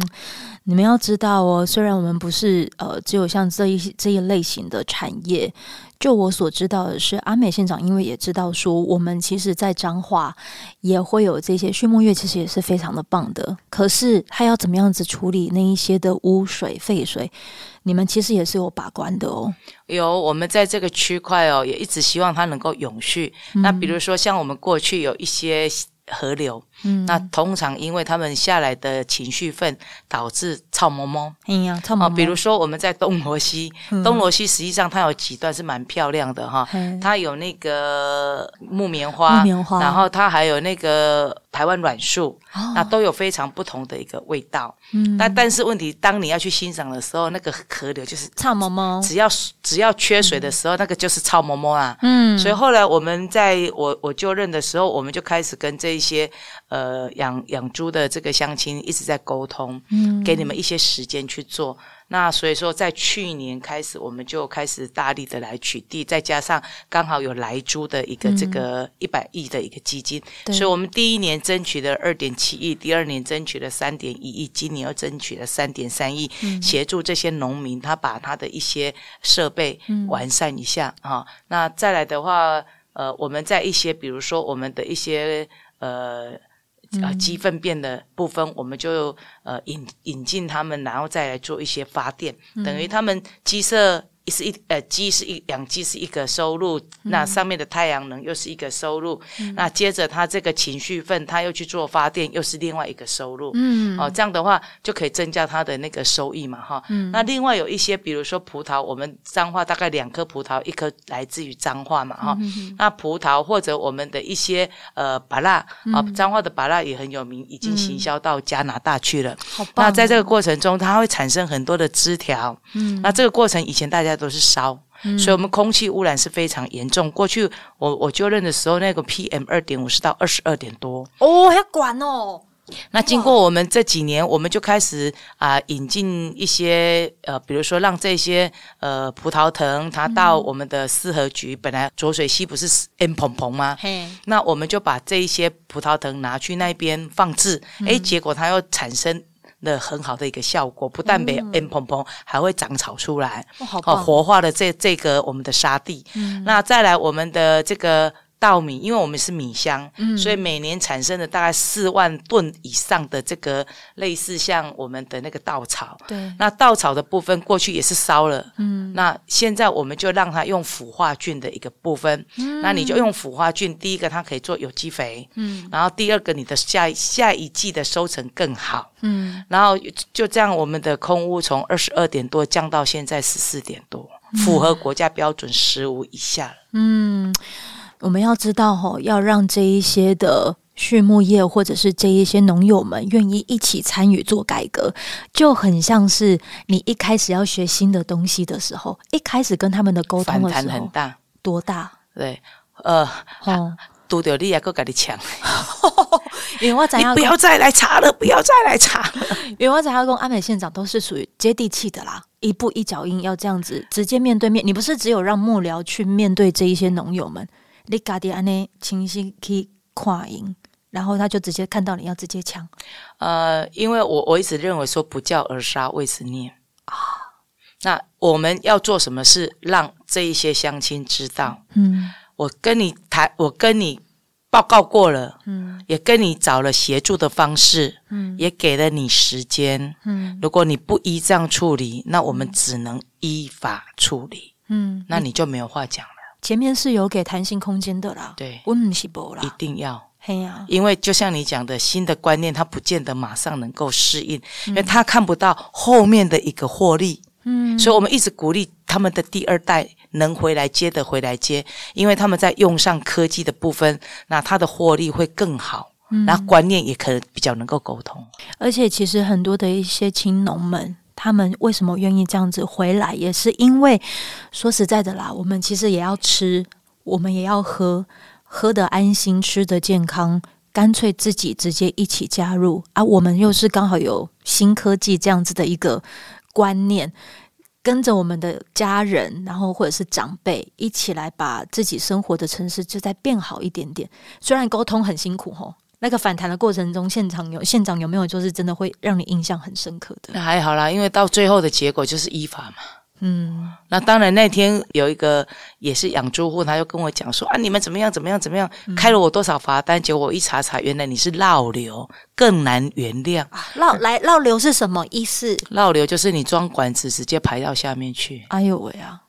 你们要知道哦，虽然我们不是呃只有像这一这一类型的产业。就我所知道的是，阿美县长因为也知道说，我们其实，在彰化也会有这些畜牧业，其实也是非常的棒的。可是，他要怎么样子处理那一些的污水、废水，你们其实也是有把关的哦。有，我们在这个区块哦，也一直希望它能够永续。那比如说，像我们过去有一些。河流，嗯，那通常因为他们下来的情绪粪导致臭毛毛，哎呀，臭毛毛。比如说我们在东罗溪，嗯、东罗溪实际上它有几段是蛮漂亮的哈，嗯、它有那个木棉花，木棉花，然后它还有那个。台湾软树，哦、那都有非常不同的一个味道。嗯，但但是问题，当你要去欣赏的时候，那个河流就是臭毛毛。只要只要缺水的时候，嗯、那个就是臭毛毛啊。嗯，所以后来我们在我我就任的时候，我们就开始跟这一些呃养养猪的这个乡亲一直在沟通，嗯，给你们一些时间去做。那所以说，在去年开始，我们就开始大力的来取缔，再加上刚好有来猪的一个这个一百亿的一个基金，嗯、所以我们第一年争取了二点七亿，第二年争取了三点一亿，今年又争取了三点三亿，嗯、协助这些农民他把他的一些设备完善一下啊、嗯哦。那再来的话，呃，我们在一些比如说我们的一些呃。啊鸡粪便的部分，我们就呃引引进他们，然后再来做一些发电，等于他们鸡舍。是一呃，鸡是一养鸡是一个收入，嗯、那上面的太阳能又是一个收入，嗯、那接着他这个情绪粪，他又去做发电，又是另外一个收入。嗯，哦，这样的话就可以增加他的那个收益嘛，哈。嗯，那另外有一些，比如说葡萄，我们彰化大概两颗葡萄，一颗来自于彰化嘛，哈、嗯。那葡萄或者我们的一些呃芭乐啊，彰化的芭乐也很有名，已经行销到加拿大去了。嗯、好棒。那在这个过程中，它会产生很多的枝条。嗯，那这个过程以前大家。都是烧，所以我们空气污染是非常严重。过去我我就任的时候，那个 PM 二点五是到二十二点多哦，要管哦。那经过我们这几年，我们就开始啊、呃、引进一些呃，比如说让这些呃葡萄藤它到我们的四合局，嗯、本来浊水溪不是 N 蓬蓬吗？那我们就把这一些葡萄藤拿去那边放置，哎、嗯，结果它又产生。的很好的一个效果，不但没 M 蓬蓬，还会长草出来，哦，活化了这这个我们的沙地。嗯，那再来我们的这个。稻米，因为我们是米乡，嗯，所以每年产生的大概四万吨以上的这个类似像我们的那个稻草。对，那稻草的部分过去也是烧了，嗯，那现在我们就让它用腐化菌的一个部分，嗯，那你就用腐化菌，第一个它可以做有机肥，嗯，然后第二个你的下下一季的收成更好，嗯，然后就这样我们的空屋从二十二点多降到现在十四点多，符合国家标准十五以下了，嗯。我们要知道吼，要让这一些的畜牧业或者是这一些农友们愿意一起参与做改革，就很像是你一开始要学新的东西的时候，一开始跟他们的沟通的时候，很大，多大？对，呃，拄着你也够跟你抢，*laughs* 因为我怎样？不要再来查了，不要再来查了。*laughs* 因为我怎样？跟阿美县长都是属于接地气的啦，一步一脚印，要这样子直接面对面。你不是只有让幕僚去面对这一些农友们。你家的安尼清晰去跨赢，然后他就直接看到你要直接抢。呃，因为我我一直认为说不教而杀谓之孽啊。那我们要做什么事，让这一些乡亲知道？嗯，我跟你谈，我跟你报告过了，嗯，也跟你找了协助的方式，嗯，也给了你时间，嗯，如果你不依这样处理，那我们只能依法处理，嗯，那你就没有话讲了。前面是有给弹性空间的啦，对，我唔是无啦，一定要，嘿呀、啊，因为就像你讲的，新的观念，它不见得马上能够适应，嗯、因为他看不到后面的一个获利，嗯，所以我们一直鼓励他们的第二代能回来接的回来接，因为他们在用上科技的部分，那他的获利会更好，嗯，那观念也可能比较能够沟通，而且其实很多的一些青农们。他们为什么愿意这样子回来？也是因为说实在的啦，我们其实也要吃，我们也要喝，喝得安心，吃得健康，干脆自己直接一起加入啊！我们又是刚好有新科技这样子的一个观念，跟着我们的家人，然后或者是长辈一起来把自己生活的城市就在变好一点点。虽然沟通很辛苦吼。那个反弹的过程中，现场有现场有没有就是真的会让你印象很深刻的？那还好啦，因为到最后的结果就是依法嘛。嗯，那当然那天有一个也是养猪户，他就跟我讲说啊，你们怎么样怎么样怎么样，开了我多少罚单？结果我一查查，原来你是绕流，更难原谅。绕来绕流是什么意思？绕流就是你装管子直接排到下面去。哎呦喂啊！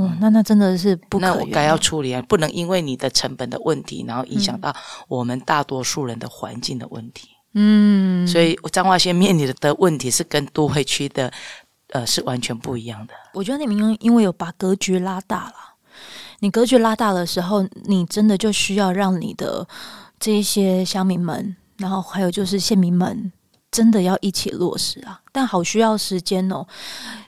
哦，那那真的是不可。那我该要处理啊，不能因为你的成本的问题，然后影响到我们大多数人的环境的问题。嗯，所以彰化县面临的的问题是跟都会区的，呃，是完全不一样的。我觉得你们因因为有把格局拉大了，你格局拉大的时候，你真的就需要让你的这一些乡民们，然后还有就是县民们。真的要一起落实啊，但好需要时间哦。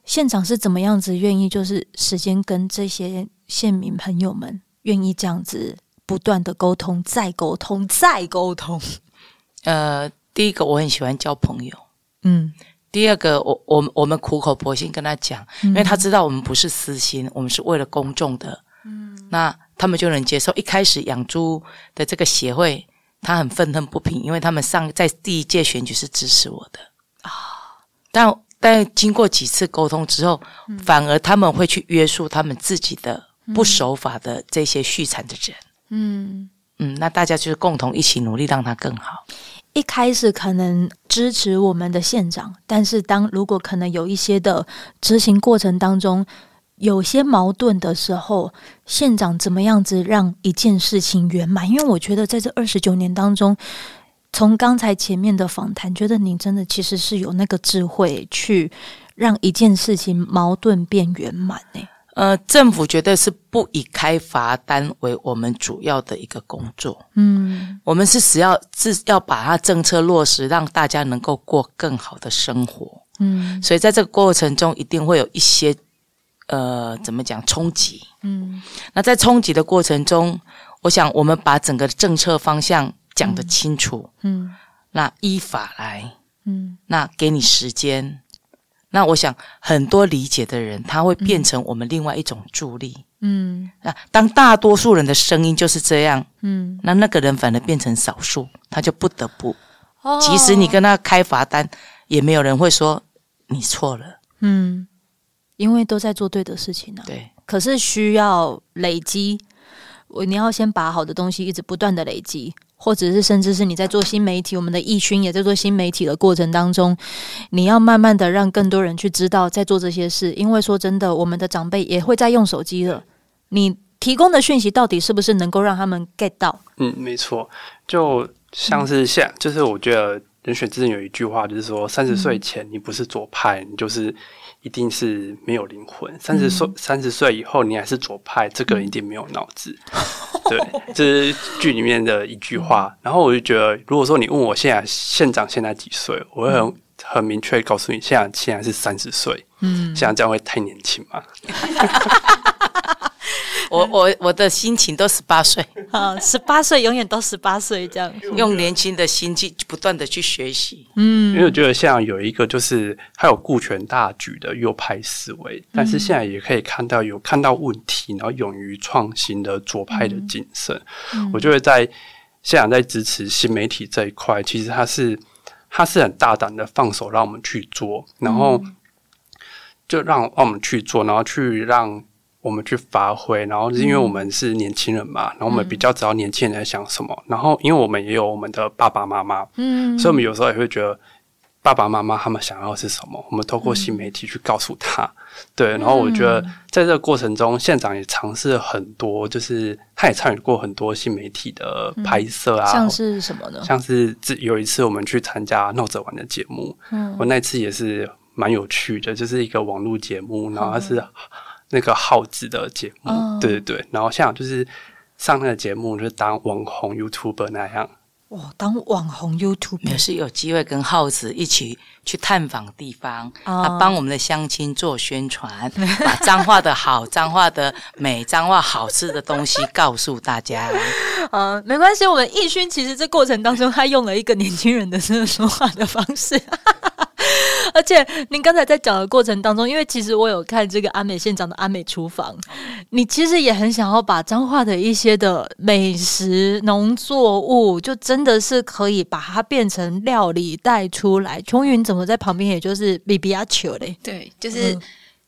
县长是怎么样子愿意，就是时间跟这些县民朋友们愿意这样子不断的沟通，再沟通，再沟通。*laughs* 呃，第一个我很喜欢交朋友，嗯。第二个，我我我们苦口婆心跟他讲，因为他知道我们不是私心，我们是为了公众的，嗯。那他们就能接受。一开始养猪的这个协会。他很愤恨不平，因为他们上在第一届选举是支持我的。啊，但但经过几次沟通之后，嗯、反而他们会去约束他们自己的不守法的这些续产的人。嗯。嗯，那大家就是共同一起努力，让它更好。一开始可能支持我们的县长，但是当如果可能有一些的执行过程当中有些矛盾的时候，县长怎么样子让一件事情圆满？因为我觉得在这二十九年当中，从刚才前面的访谈，觉得您真的其实是有那个智慧去让一件事情矛盾变圆满呢。呃，政府绝对是不以开罚单为我们主要的一个工作。嗯，我们是只要是要把它政策落实，让大家能够过更好的生活。嗯，所以在这个过程中，一定会有一些呃，怎么讲冲击？嗯，那在冲击的过程中，我想我们把整个政策方向讲得清楚。嗯，那依法来。嗯，那给你时间。那我想，很多理解的人，他会变成我们另外一种助力。嗯，那当大多数人的声音就是这样，嗯，那那个人反而变成少数，他就不得不。哦，即使你跟他开罚单，也没有人会说你错了。嗯，因为都在做对的事情呢。对，可是需要累积，我你要先把好的东西一直不断的累积。或者是甚至是你在做新媒体，我们的易勋也在做新媒体的过程当中，你要慢慢的让更多人去知道在做这些事。因为说真的，我们的长辈也会在用手机了，你提供的讯息到底是不是能够让他们 get 到？嗯，没错，就像是现，嗯、就是我觉得人选之前有一句话，就是说三十岁前你不是左派，嗯、你就是。一定是没有灵魂。三十岁，三十岁以后，你还是左派，这个人一定没有脑子。*laughs* 对，这是剧里面的一句话。然后我就觉得，如果说你问我现在县长现在几岁，我会很很明确告诉你，现在现在是三十岁。嗯，现在这样会太年轻吗？*laughs* 我我我的心情都十八岁。*laughs* 啊，十八岁永远都十八岁，这样。用年轻的心去不断的去学习。嗯，因为我觉得像有一个就是还有顾全大局的右派思维，但是现在也可以看到有看到问题，然后勇于创新的左派的精神。嗯，我觉得在现在在支持新媒体这一块，其实他是他是很大胆的放手让我们去做，然后就让让我们去做，然后去让。我们去发挥，然后是因为我们是年轻人嘛，嗯、然后我们比较知道年轻人在想什么。嗯、然后，因为我们也有我们的爸爸妈妈，嗯，所以我们有时候也会觉得爸爸妈妈他们想要的是什么，我们透过新媒体去告诉他。嗯、对，然后我觉得在这个过程中，县长也尝试了很多，就是他也参与过很多新媒体的拍摄啊，嗯、像是什么呢？像是有一次我们去参加闹着玩的节目，嗯，我那次也是蛮有趣的，就是一个网络节目，然后它是。那个耗子的节目，oh. 对对对，然后像就是上那个节目，就是当网红 YouTuber 那样。哇，当网红 YouTuber 也是有机会跟耗子一起去探访地方，oh. 啊，帮我们的乡亲做宣传，*laughs* 把彰化的好、彰化的美、彰化好吃的东西告诉大家。呃、*laughs* uh,，没关系，我们义勋其实这过程当中，他用了一个年轻人的这个说话的方式。*laughs* 而且您刚才在讲的过程当中，因为其实我有看这个阿美县长的阿美厨房，你其实也很想要把彰化的一些的美食农作物，就真的是可以把它变成料理带出来。琼云怎么在旁边，也就是比比亚球嘞？对，就是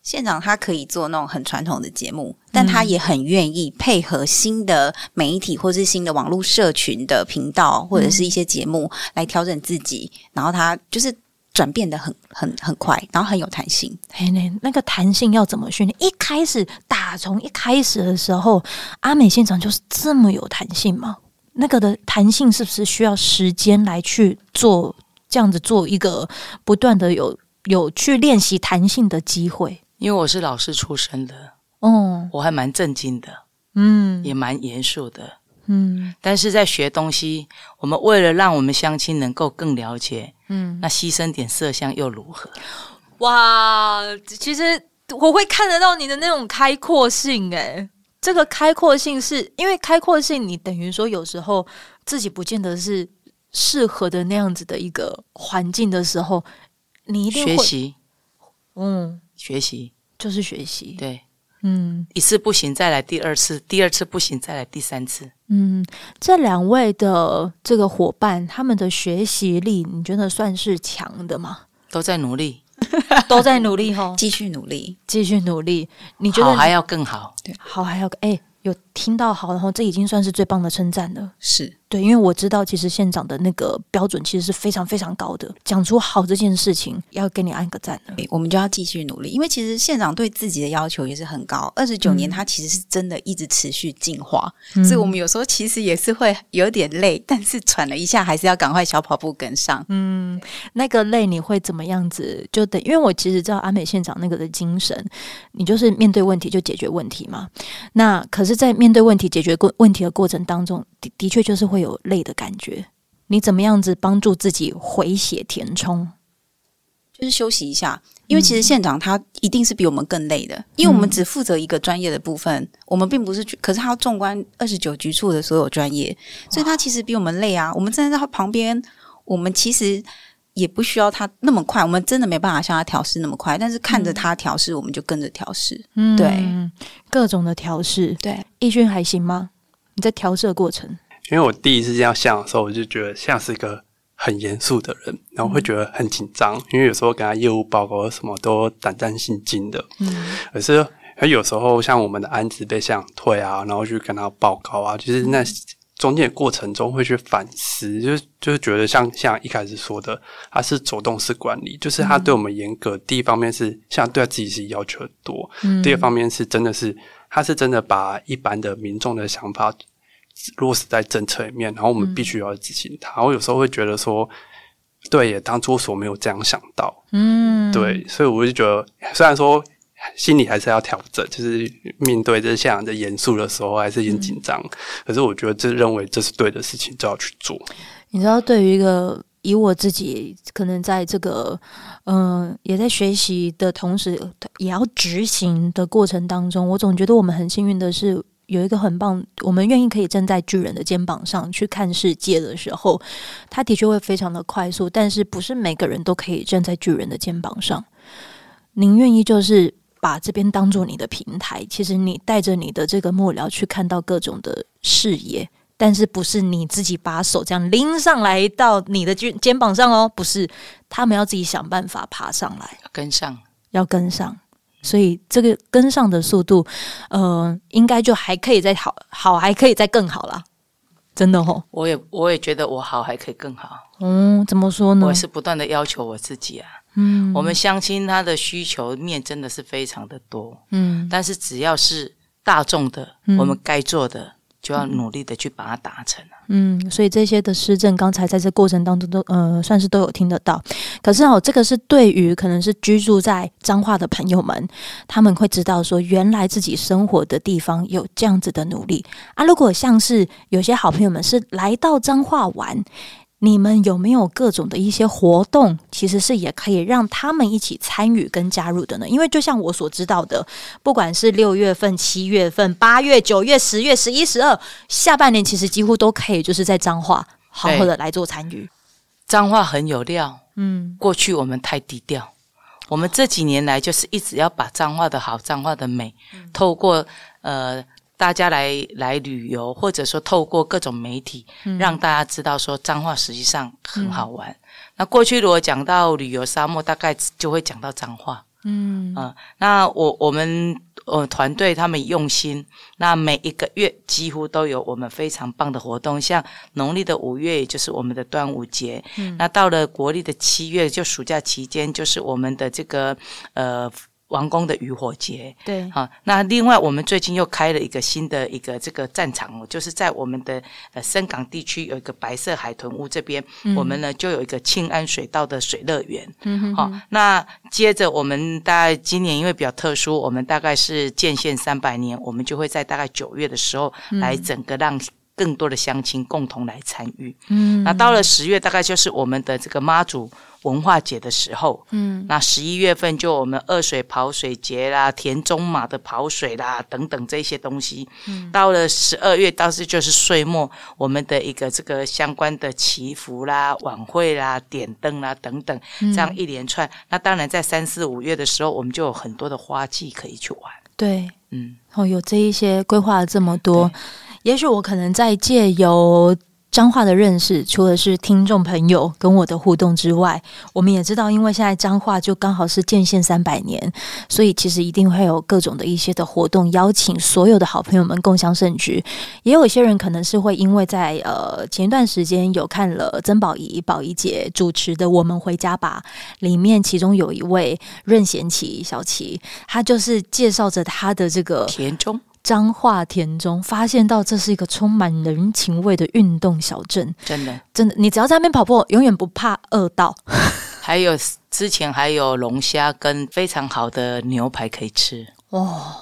县长他可以做那种很传统的节目，嗯、但他也很愿意配合新的媒体或是新的网络社群的频道或者是一些节目来调整自己，然后他就是。转变的很很很快，然后很有弹性。嘿，那那个弹性要怎么训练？一开始打从一开始的时候，阿美现场就是这么有弹性吗？那个的弹性是不是需要时间来去做这样子做一个不断的有有去练习弹性的机会？因为我是老师出身的，哦，我还蛮正经的，嗯，也蛮严肃的。嗯，但是在学东西，我们为了让我们乡亲能够更了解，嗯，那牺牲点色相又如何？哇，其实我会看得到你的那种开阔性，诶，这个开阔性是因为开阔性，你等于说有时候自己不见得是适合的那样子的一个环境的时候，你一定会学习，嗯，学习。就是学习，对。嗯，一次不行，再来第二次；第二次不行，再来第三次。嗯，这两位的这个伙伴，他们的学习力，你觉得算是强的吗？都在努力，*laughs* 都在努力哈，继续努力，继续努力。你觉得好还要更好？对，好还要哎，有听到好，然后这已经算是最棒的称赞了。是对，因为我知道，其实县长的那个标准其实是非常非常高的。讲出好这件事情，要给你按个赞。我们就要继续努力，因为其实县长对自己的要求也是很高。二十九年，他其实是真的一直持续进化，嗯、所以我们有时候其实也是会有点累，但是喘了一下，还是要赶快小跑步跟上。嗯，那个累你会怎么样子？就等，因为我其实知道安美县长那个的精神，你就是面对问题就解决问题嘛。那可是，在面对问题、解决过问题的过程当中，的的确就是会有累的感觉。你怎么样子帮助自己回血填充？就是休息一下，因为其实县长他一定是比我们更累的，因为我们只负责一个专业的部分，我们并不是，可是他纵观二十九局处的所有专业，所以他其实比我们累啊。我们站在他旁边，我们其实也不需要他那么快，我们真的没办法像他调试那么快，但是看着他调试，我们就跟着调试。嗯，对，各种的调试。对，奕迅还行吗？你在调试的过程？因为我第一次这样想的时候，我就觉得像是一个很严肃的人，然后会觉得很紧张，因为有时候跟他业务报告什么都胆战心惊的。嗯，可是他有时候像我们的案子被这样退啊，然后去跟他报告啊，就是那中间的过程中会去反思，就就是觉得像像一开始说的，他是走动式管理，就是他对我们严格。第一方面是像对他自己是要求很多，嗯，第二方面是真的是他是真的把一般的民众的想法。落实在政策里面，然后我们必须要执行它。我、嗯、有时候会觉得说，对，也当初所没有这样想到，嗯，对，所以我就觉得，虽然说心里还是要调整，就是面对这这样的严肃的时候，还是很紧张。嗯、可是我觉得，这认为这是对的事情，就要去做。你知道，对于一个以我自己可能在这个嗯、呃，也在学习的同时，也要执行的过程当中，我总觉得我们很幸运的是。有一个很棒，我们愿意可以站在巨人的肩膀上去看世界的时候，他的确会非常的快速，但是不是每个人都可以站在巨人的肩膀上。您愿意就是把这边当做你的平台，其实你带着你的这个幕僚去看到各种的视野，但是不是你自己把手这样拎上来到你的肩肩膀上哦，不是，他们要自己想办法爬上来，跟上，要跟上。所以这个跟上的速度，呃，应该就还可以再好，好还可以再更好啦。真的哦，我也我也觉得我好还可以更好。嗯，怎么说呢？我是不断的要求我自己啊。嗯，我们相亲他的需求面真的是非常的多。嗯，但是只要是大众的，嗯，我们该做的就要努力的去把它达成。嗯，所以这些的施政，刚才在这过程当中都呃，算是都有听得到。可是哦，这个是对于可能是居住在彰化的朋友们，他们会知道说，原来自己生活的地方有这样子的努力啊。如果像是有些好朋友们是来到彰化玩。你们有没有各种的一些活动，其实是也可以让他们一起参与跟加入的呢？因为就像我所知道的，不管是六月份、七月份、八月、九月、十月、十一、十二，下半年其实几乎都可以，就是在彰化好好的来做参与。彰化很有料，嗯，过去我们太低调，我们这几年来就是一直要把彰化的好、彰化的美，透过呃。大家来来旅游，或者说透过各种媒体，嗯、让大家知道说彰化实际上很好玩。嗯、那过去如果讲到旅游沙漠，大概就会讲到彰化。嗯啊、呃，那我我们呃团队他们用心，那每一个月几乎都有我们非常棒的活动，像农历的五月，也就是我们的端午节。嗯，那到了国历的七月，就暑假期间，就是我们的这个呃。王宫的渔火节，对，好。那另外，我们最近又开了一个新的一个这个战场哦，就是在我们的呃深港地区有一个白色海豚屋这边，嗯、我们呢就有一个庆安水道的水乐园。嗯哼，好。那接着我们大概今年因为比较特殊，我们大概是建县三百年，我们就会在大概九月的时候来整个让更多的乡亲共同来参与。嗯，那到了十月，大概就是我们的这个妈祖。文化节的时候，嗯，那十一月份就我们二水跑水节啦，田中马的跑水啦，等等这些东西。嗯，到了十二月，倒是就是岁末，我们的一个这个相关的祈福啦、晚会啦、点灯啦等等，这样一连串。嗯、那当然在三四五月的时候，我们就有很多的花季可以去玩。对，嗯，哦，有这一些规划了这么多，对也许我可能在借由。彰化的认识，除了是听众朋友跟我的互动之外，我们也知道，因为现在彰化就刚好是建县三百年，所以其实一定会有各种的一些的活动，邀请所有的好朋友们共襄盛举。也有一些人可能是会因为在呃前一段时间有看了曾宝仪宝仪姐主持的《我们回家吧》，里面其中有一位任贤齐小齐，他就是介绍着他的这个田中。彰化田中发现到这是一个充满人情味的运动小镇，真的，真的，你只要在那边跑步，永远不怕饿到。*laughs* 还有之前还有龙虾跟非常好的牛排可以吃哦。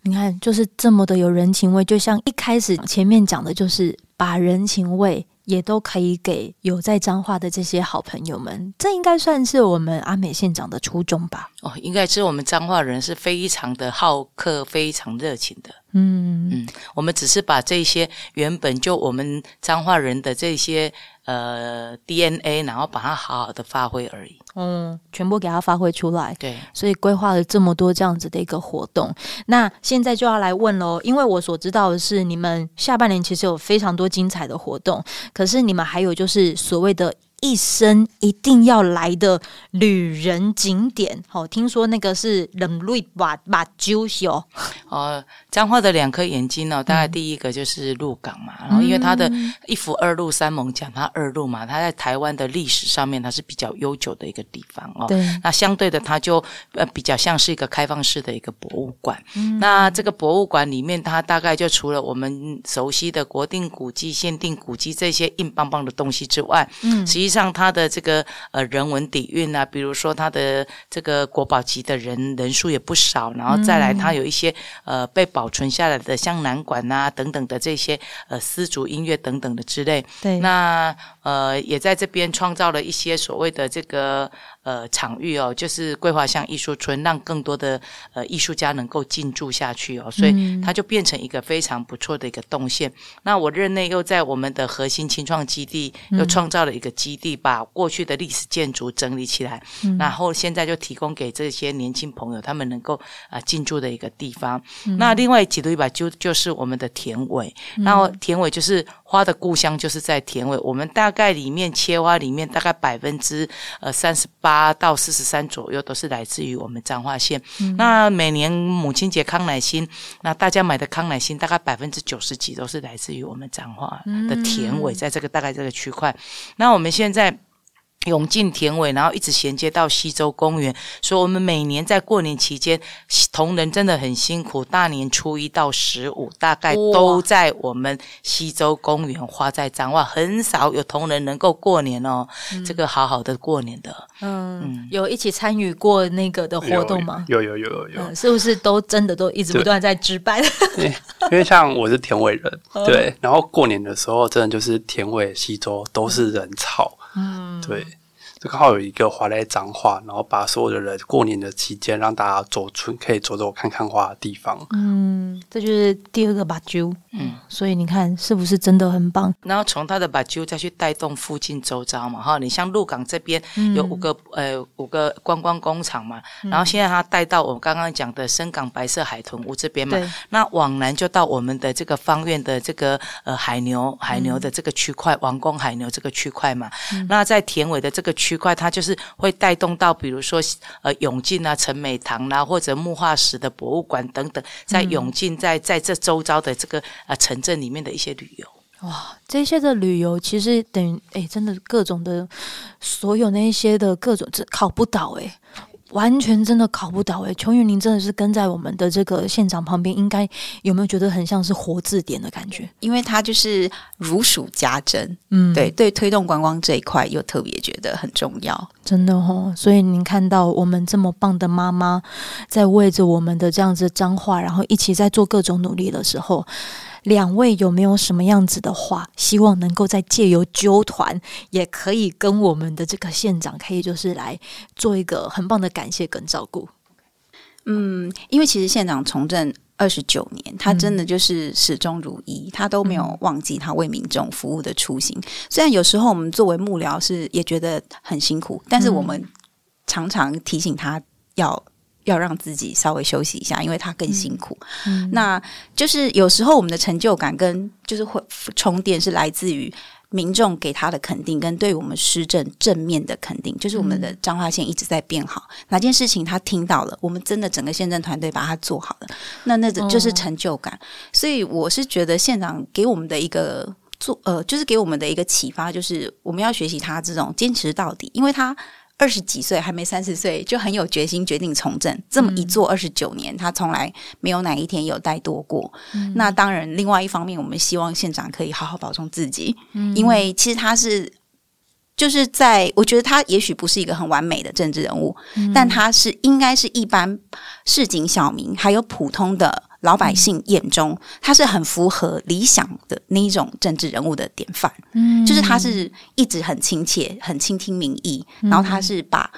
你看，就是这么的有人情味，就像一开始前面讲的，就是把人情味。也都可以给有在彰化的这些好朋友们，这应该算是我们阿美县长的初衷吧？哦，应该是我们彰化人是非常的好客、非常热情的。嗯嗯，我们只是把这些原本就我们彰化人的这些呃 DNA，然后把它好好的发挥而已。嗯，全部给它发挥出来。对，所以规划了这么多这样子的一个活动。那现在就要来问喽，因为我所知道的是，你们下半年其实有非常多精彩的活动，可是你们还有就是所谓的。一生一定要来的旅人景点，好，听说那个是冷瑞瓦瓦鸠秀哦，彰化的两颗眼睛哦，大概第一个就是鹿港嘛，嗯、然后因为它的一府二鹿三盟讲，它二鹿嘛，它在台湾的历史上面它是比较悠久的一个地方哦。对，那相对的，它就呃比较像是一个开放式的一个博物馆。嗯、那这个博物馆里面，它大概就除了我们熟悉的国定古迹、限定古迹这些硬邦邦的东西之外，嗯，实际上。像它的这个呃人文底蕴啊，比如说它的这个国宝级的人人数也不少，然后再来它有一些呃被保存下来的像南馆啊等等的这些呃丝竹音乐等等的之类。对，那呃也在这边创造了一些所谓的这个。呃，场域哦，就是桂花巷艺术村，让更多的呃艺术家能够进驻下去哦，所以它就变成一个非常不错的一个动线。嗯、那我任内又在我们的核心青创基地又创造了一个基地，把过去的历史建筑整理起来，嗯、然后现在就提供给这些年轻朋友他们能够啊进驻的一个地方。嗯、那另外几度一百就就是我们的田尾，嗯、然后田尾就是花的故乡，就是在田尾。我们大概里面切花里面大概百分之呃三十八。到四十三左右都是来自于我们彰化县。嗯、那每年母亲节康乃馨，那大家买的康乃馨大概百分之九十几都是来自于我们彰化的田尾，在这个大概这个区块。那我们现在。涌进田尾，然后一直衔接到西洲公园。所以，我们每年在过年期间，同仁真的很辛苦。大年初一到十五，大概都在我们西洲公园花在彰化，很少有同仁能够过年哦。嗯、这个好好的过年的，嗯，嗯有一起参与过那个的活动吗？有有有有有、嗯，是不是都真的都一直不断在值班？*laughs* 因为像我是田尾人，对，然后过年的时候，真的就是田尾、西洲都是人潮。嗯，对，就刚好有一个华莱彰化，然后把所有的人过年的期间让大家走出，可以走走看看花的地方。嗯，这就是第二个把揪。嗯，所以你看是不是真的很棒？然后从他的把揪再去带动附近周遭嘛，哈，你像鹿港这边有五个、嗯、呃五个观光工厂嘛，嗯、然后现在他带到我们刚刚讲的深港白色海豚屋这边嘛，对那往南就到我们的这个方院的这个呃海牛海牛的这个区块，嗯、王宫海牛这个区块嘛。嗯那在田尾的这个区它就是会带动到，比如说呃永靖啊、陈美堂啦、啊，或者木化石的博物馆等等，在永靖在在这周遭的这个啊城镇里面的一些旅游。哇，这些的旅游其实等于哎，真的各种的，所有那一些的各种，这考不倒哎。完全真的考不倒诶、欸，琼云，您真的是跟在我们的这个现场旁边，应该有没有觉得很像是活字典的感觉？因为它就是如数家珍，嗯，对对，推动观光这一块又特别觉得很重要，真的哦。所以您看到我们这么棒的妈妈在为着我们的这样子脏话，然后一起在做各种努力的时候。两位有没有什么样子的话，希望能够再借由纠团，也可以跟我们的这个县长，可以就是来做一个很棒的感谢跟照顾。嗯，因为其实县长从政二十九年，他真的就是始终如一，他都没有忘记他为民众服务的初心。虽然有时候我们作为幕僚是也觉得很辛苦，但是我们常常提醒他要。要让自己稍微休息一下，因为他更辛苦。嗯，那就是有时候我们的成就感跟就是会充电是来自于民众给他的肯定，跟对我们施政正面的肯定，就是我们的彰化县一直在变好。嗯、哪件事情他听到了，我们真的整个县政团队把它做好了，那那种就是成就感。哦、所以我是觉得县长给我们的一个做呃，就是给我们的一个启发，就是我们要学习他这种坚持到底，因为他。二十几岁还没三十岁就很有决心，决定从政。这么一做二十九年，他从来没有哪一天有怠惰过。嗯、那当然，另外一方面，我们希望县长可以好好保重自己，嗯、因为其实他是就是在我觉得他也许不是一个很完美的政治人物，嗯、但他是应该是一般市井小民还有普通的。老百姓眼中，他是很符合理想的那一种政治人物的典范。嗯，就是他是一直很亲切，很倾听民意，嗯、然后他是把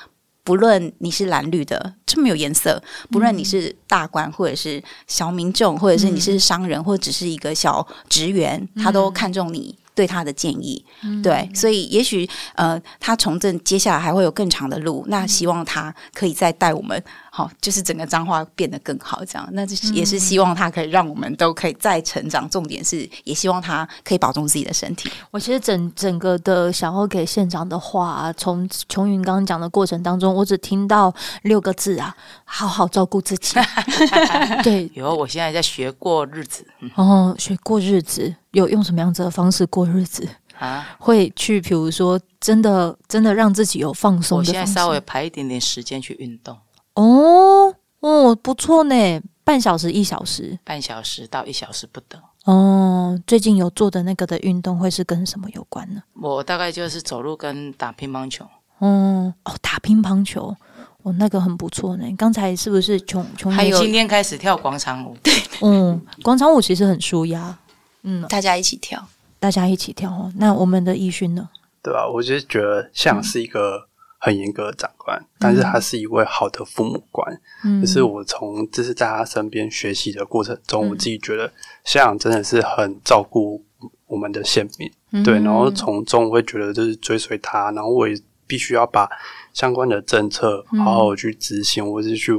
不论你是蓝绿的这么有颜色，不论你是大官或者是小民众，或者是你是商人，或者只是一个小职员，他都看重你对他的建议。嗯、对，所以也许呃，他从政接下来还会有更长的路。那希望他可以再带我们。好，就是整个彰化变得更好，这样，那这也是希望他可以让我们都可以再成长。重点是，也希望他可以保重自己的身体。我其实整整个的想要给县长的话，从琼云刚刚讲的过程当中，我只听到六个字啊：好好照顾自己。*laughs* *laughs* 对，有，我现在在学过日子。哦，学过日子，有用什么样子的方式过日子啊？*laughs* 会去，比如说，真的真的让自己有放松。我现在稍微排一点点时间去运动。哦哦，不错呢，半小时一小时，半小时到一小时不等。哦，最近有做的那个的运动会是跟什么有关呢？我大概就是走路跟打乒乓球。嗯哦，打乒乓球，哦，那个很不错呢。刚才是不是琼琼？还有今天开始跳广场舞。对，嗯，广场舞其实很舒压。嗯，大家一起跳，大家一起跳哦。那我们的艺勋呢？对吧？我就觉得像是一个、嗯。很严格的长官，但是他是一位好的父母官。嗯，就是我从就是在他身边学习的过程中，嗯、我自己觉得县长真的是很照顾我们的县民。嗯、对，然后从中我会觉得就是追随他，然后我也必须要把相关的政策好好去执行，嗯、或是去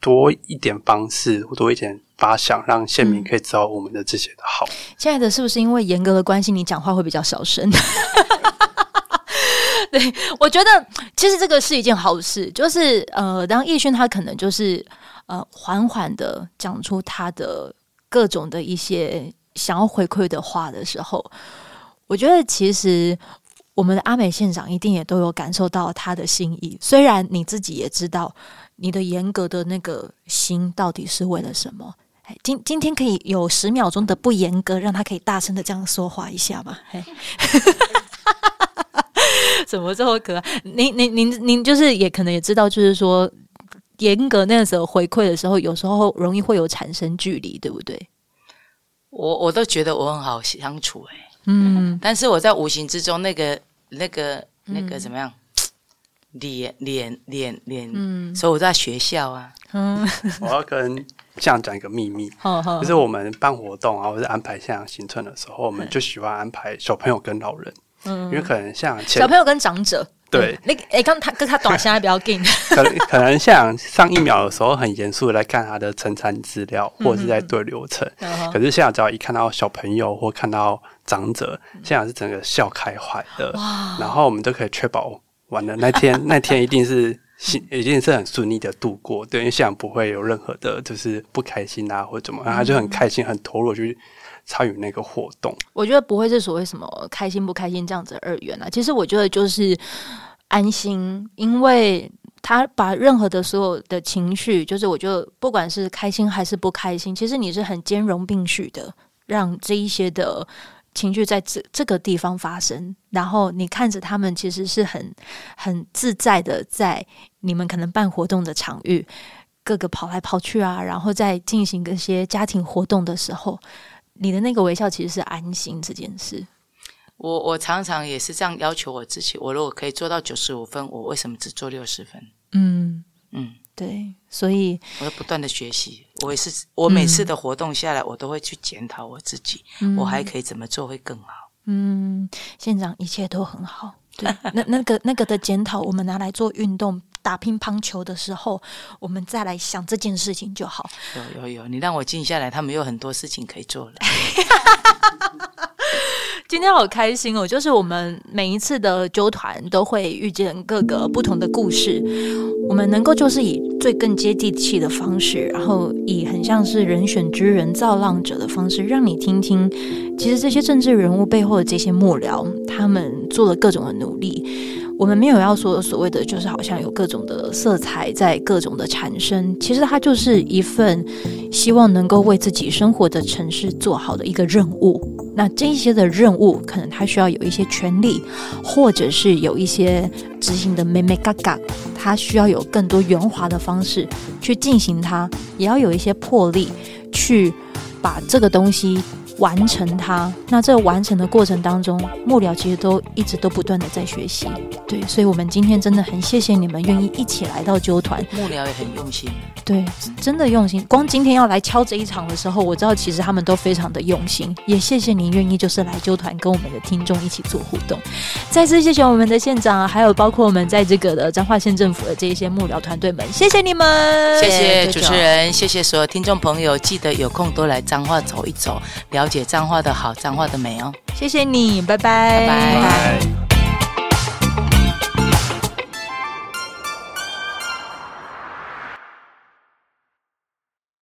多一点方式，或多一点发想，让县民可以知道我们的这些的好。亲爱的，是不是因为严格的关系，你讲话会比较小声？*laughs* *laughs* 对，我觉得其实这个是一件好事，就是呃，当奕勋他可能就是呃，缓缓的讲出他的各种的一些想要回馈的话的时候，我觉得其实我们的阿美县长一定也都有感受到他的心意。虽然你自己也知道你的严格的那个心到底是为了什么，哎，今今天可以有十秒钟的不严格，让他可以大声的这样说话一下吗？嘿。*laughs* 怎么这么可爱？您您您您就是也可能也知道，就是说严格那个时候回馈的时候，有时候容易会有产生距离，对不对？我我都觉得我很好相处哎、欸，嗯，但是我在无形之中那个那个那个怎么样？脸脸脸脸，嗯，所以我在学校啊，嗯，*laughs* 我要跟这样讲一个秘密，*laughs* 就是我们办活动啊，或者安排县长行程的时候，我们就喜欢安排小朋友跟老人。嗯，因为可能像小朋友跟长者，对，那哎，刚他跟他短，现在比较近。可可能像上一秒的时候很严肃的来看他的成产资料，或者是在对流程。可是现在只要一看到小朋友或看到长者，现在是整个笑开怀的。然后我们都可以确保完了那天 *laughs* 那天一定是一定是很顺利的度过，对，因为现在不会有任何的就是不开心啊或者怎么样，他就很开心很投入去。参与那个活动，我觉得不会是所谓什么开心不开心这样子二元啊。其实我觉得就是安心，因为他把任何的所有的情绪，就是我觉得不管是开心还是不开心，其实你是很兼容并蓄的，让这一些的情绪在这这个地方发生。然后你看着他们，其实是很很自在的，在你们可能办活动的场域，各个跑来跑去啊，然后在进行一些家庭活动的时候。你的那个微笑其实是安心这件事。我我常常也是这样要求我自己。我如果可以做到九十五分，我为什么只做六十分？嗯嗯，对。所以我要不断的学习。我也是，我每次的活动下来，我都会去检讨我自己，嗯、我还可以怎么做会更好？嗯，县长一切都很好。对，那那个那个的检讨，我们拿来做运动。打乒乓球的时候，我们再来想这件事情就好。有有有，你让我静下来，他们有很多事情可以做了。*laughs* *laughs* 今天好开心哦！就是我们每一次的纠团都会遇见各个不同的故事，我们能够就是以最更接地气的方式，然后以很像是人选之人造浪者的方式，让你听听，其实这些政治人物背后的这些幕僚，他们做了各种的努力。我们没有要说所谓的，就是好像有各种的色彩在各种的产生，其实它就是一份希望能够为自己生活的城市做好的一个任务。那这些的任务，可能它需要有一些权利，或者是有一些执行的眉眉角角，它需要有更多圆滑的方式去进行它，也要有一些魄力去把这个东西。完成它，那这个完成的过程当中，幕僚其实都一直都不断的在学习，对，所以我们今天真的很谢谢你们愿意一起来到纠团，幕僚也很用心，对，真的用心。光今天要来敲这一场的时候，我知道其实他们都非常的用心，也谢谢您愿意就是来纠团跟我们的听众一起做互动。再次谢谢我们的县长，还有包括我们在这个的彰化县政府的这一些幕僚团队们，谢谢你们，谢谢主持人，谢谢所有听众朋友，记得有空多来彰化走一走，了解脏话的好，脏话的美哦！谢谢你，拜拜，拜拜。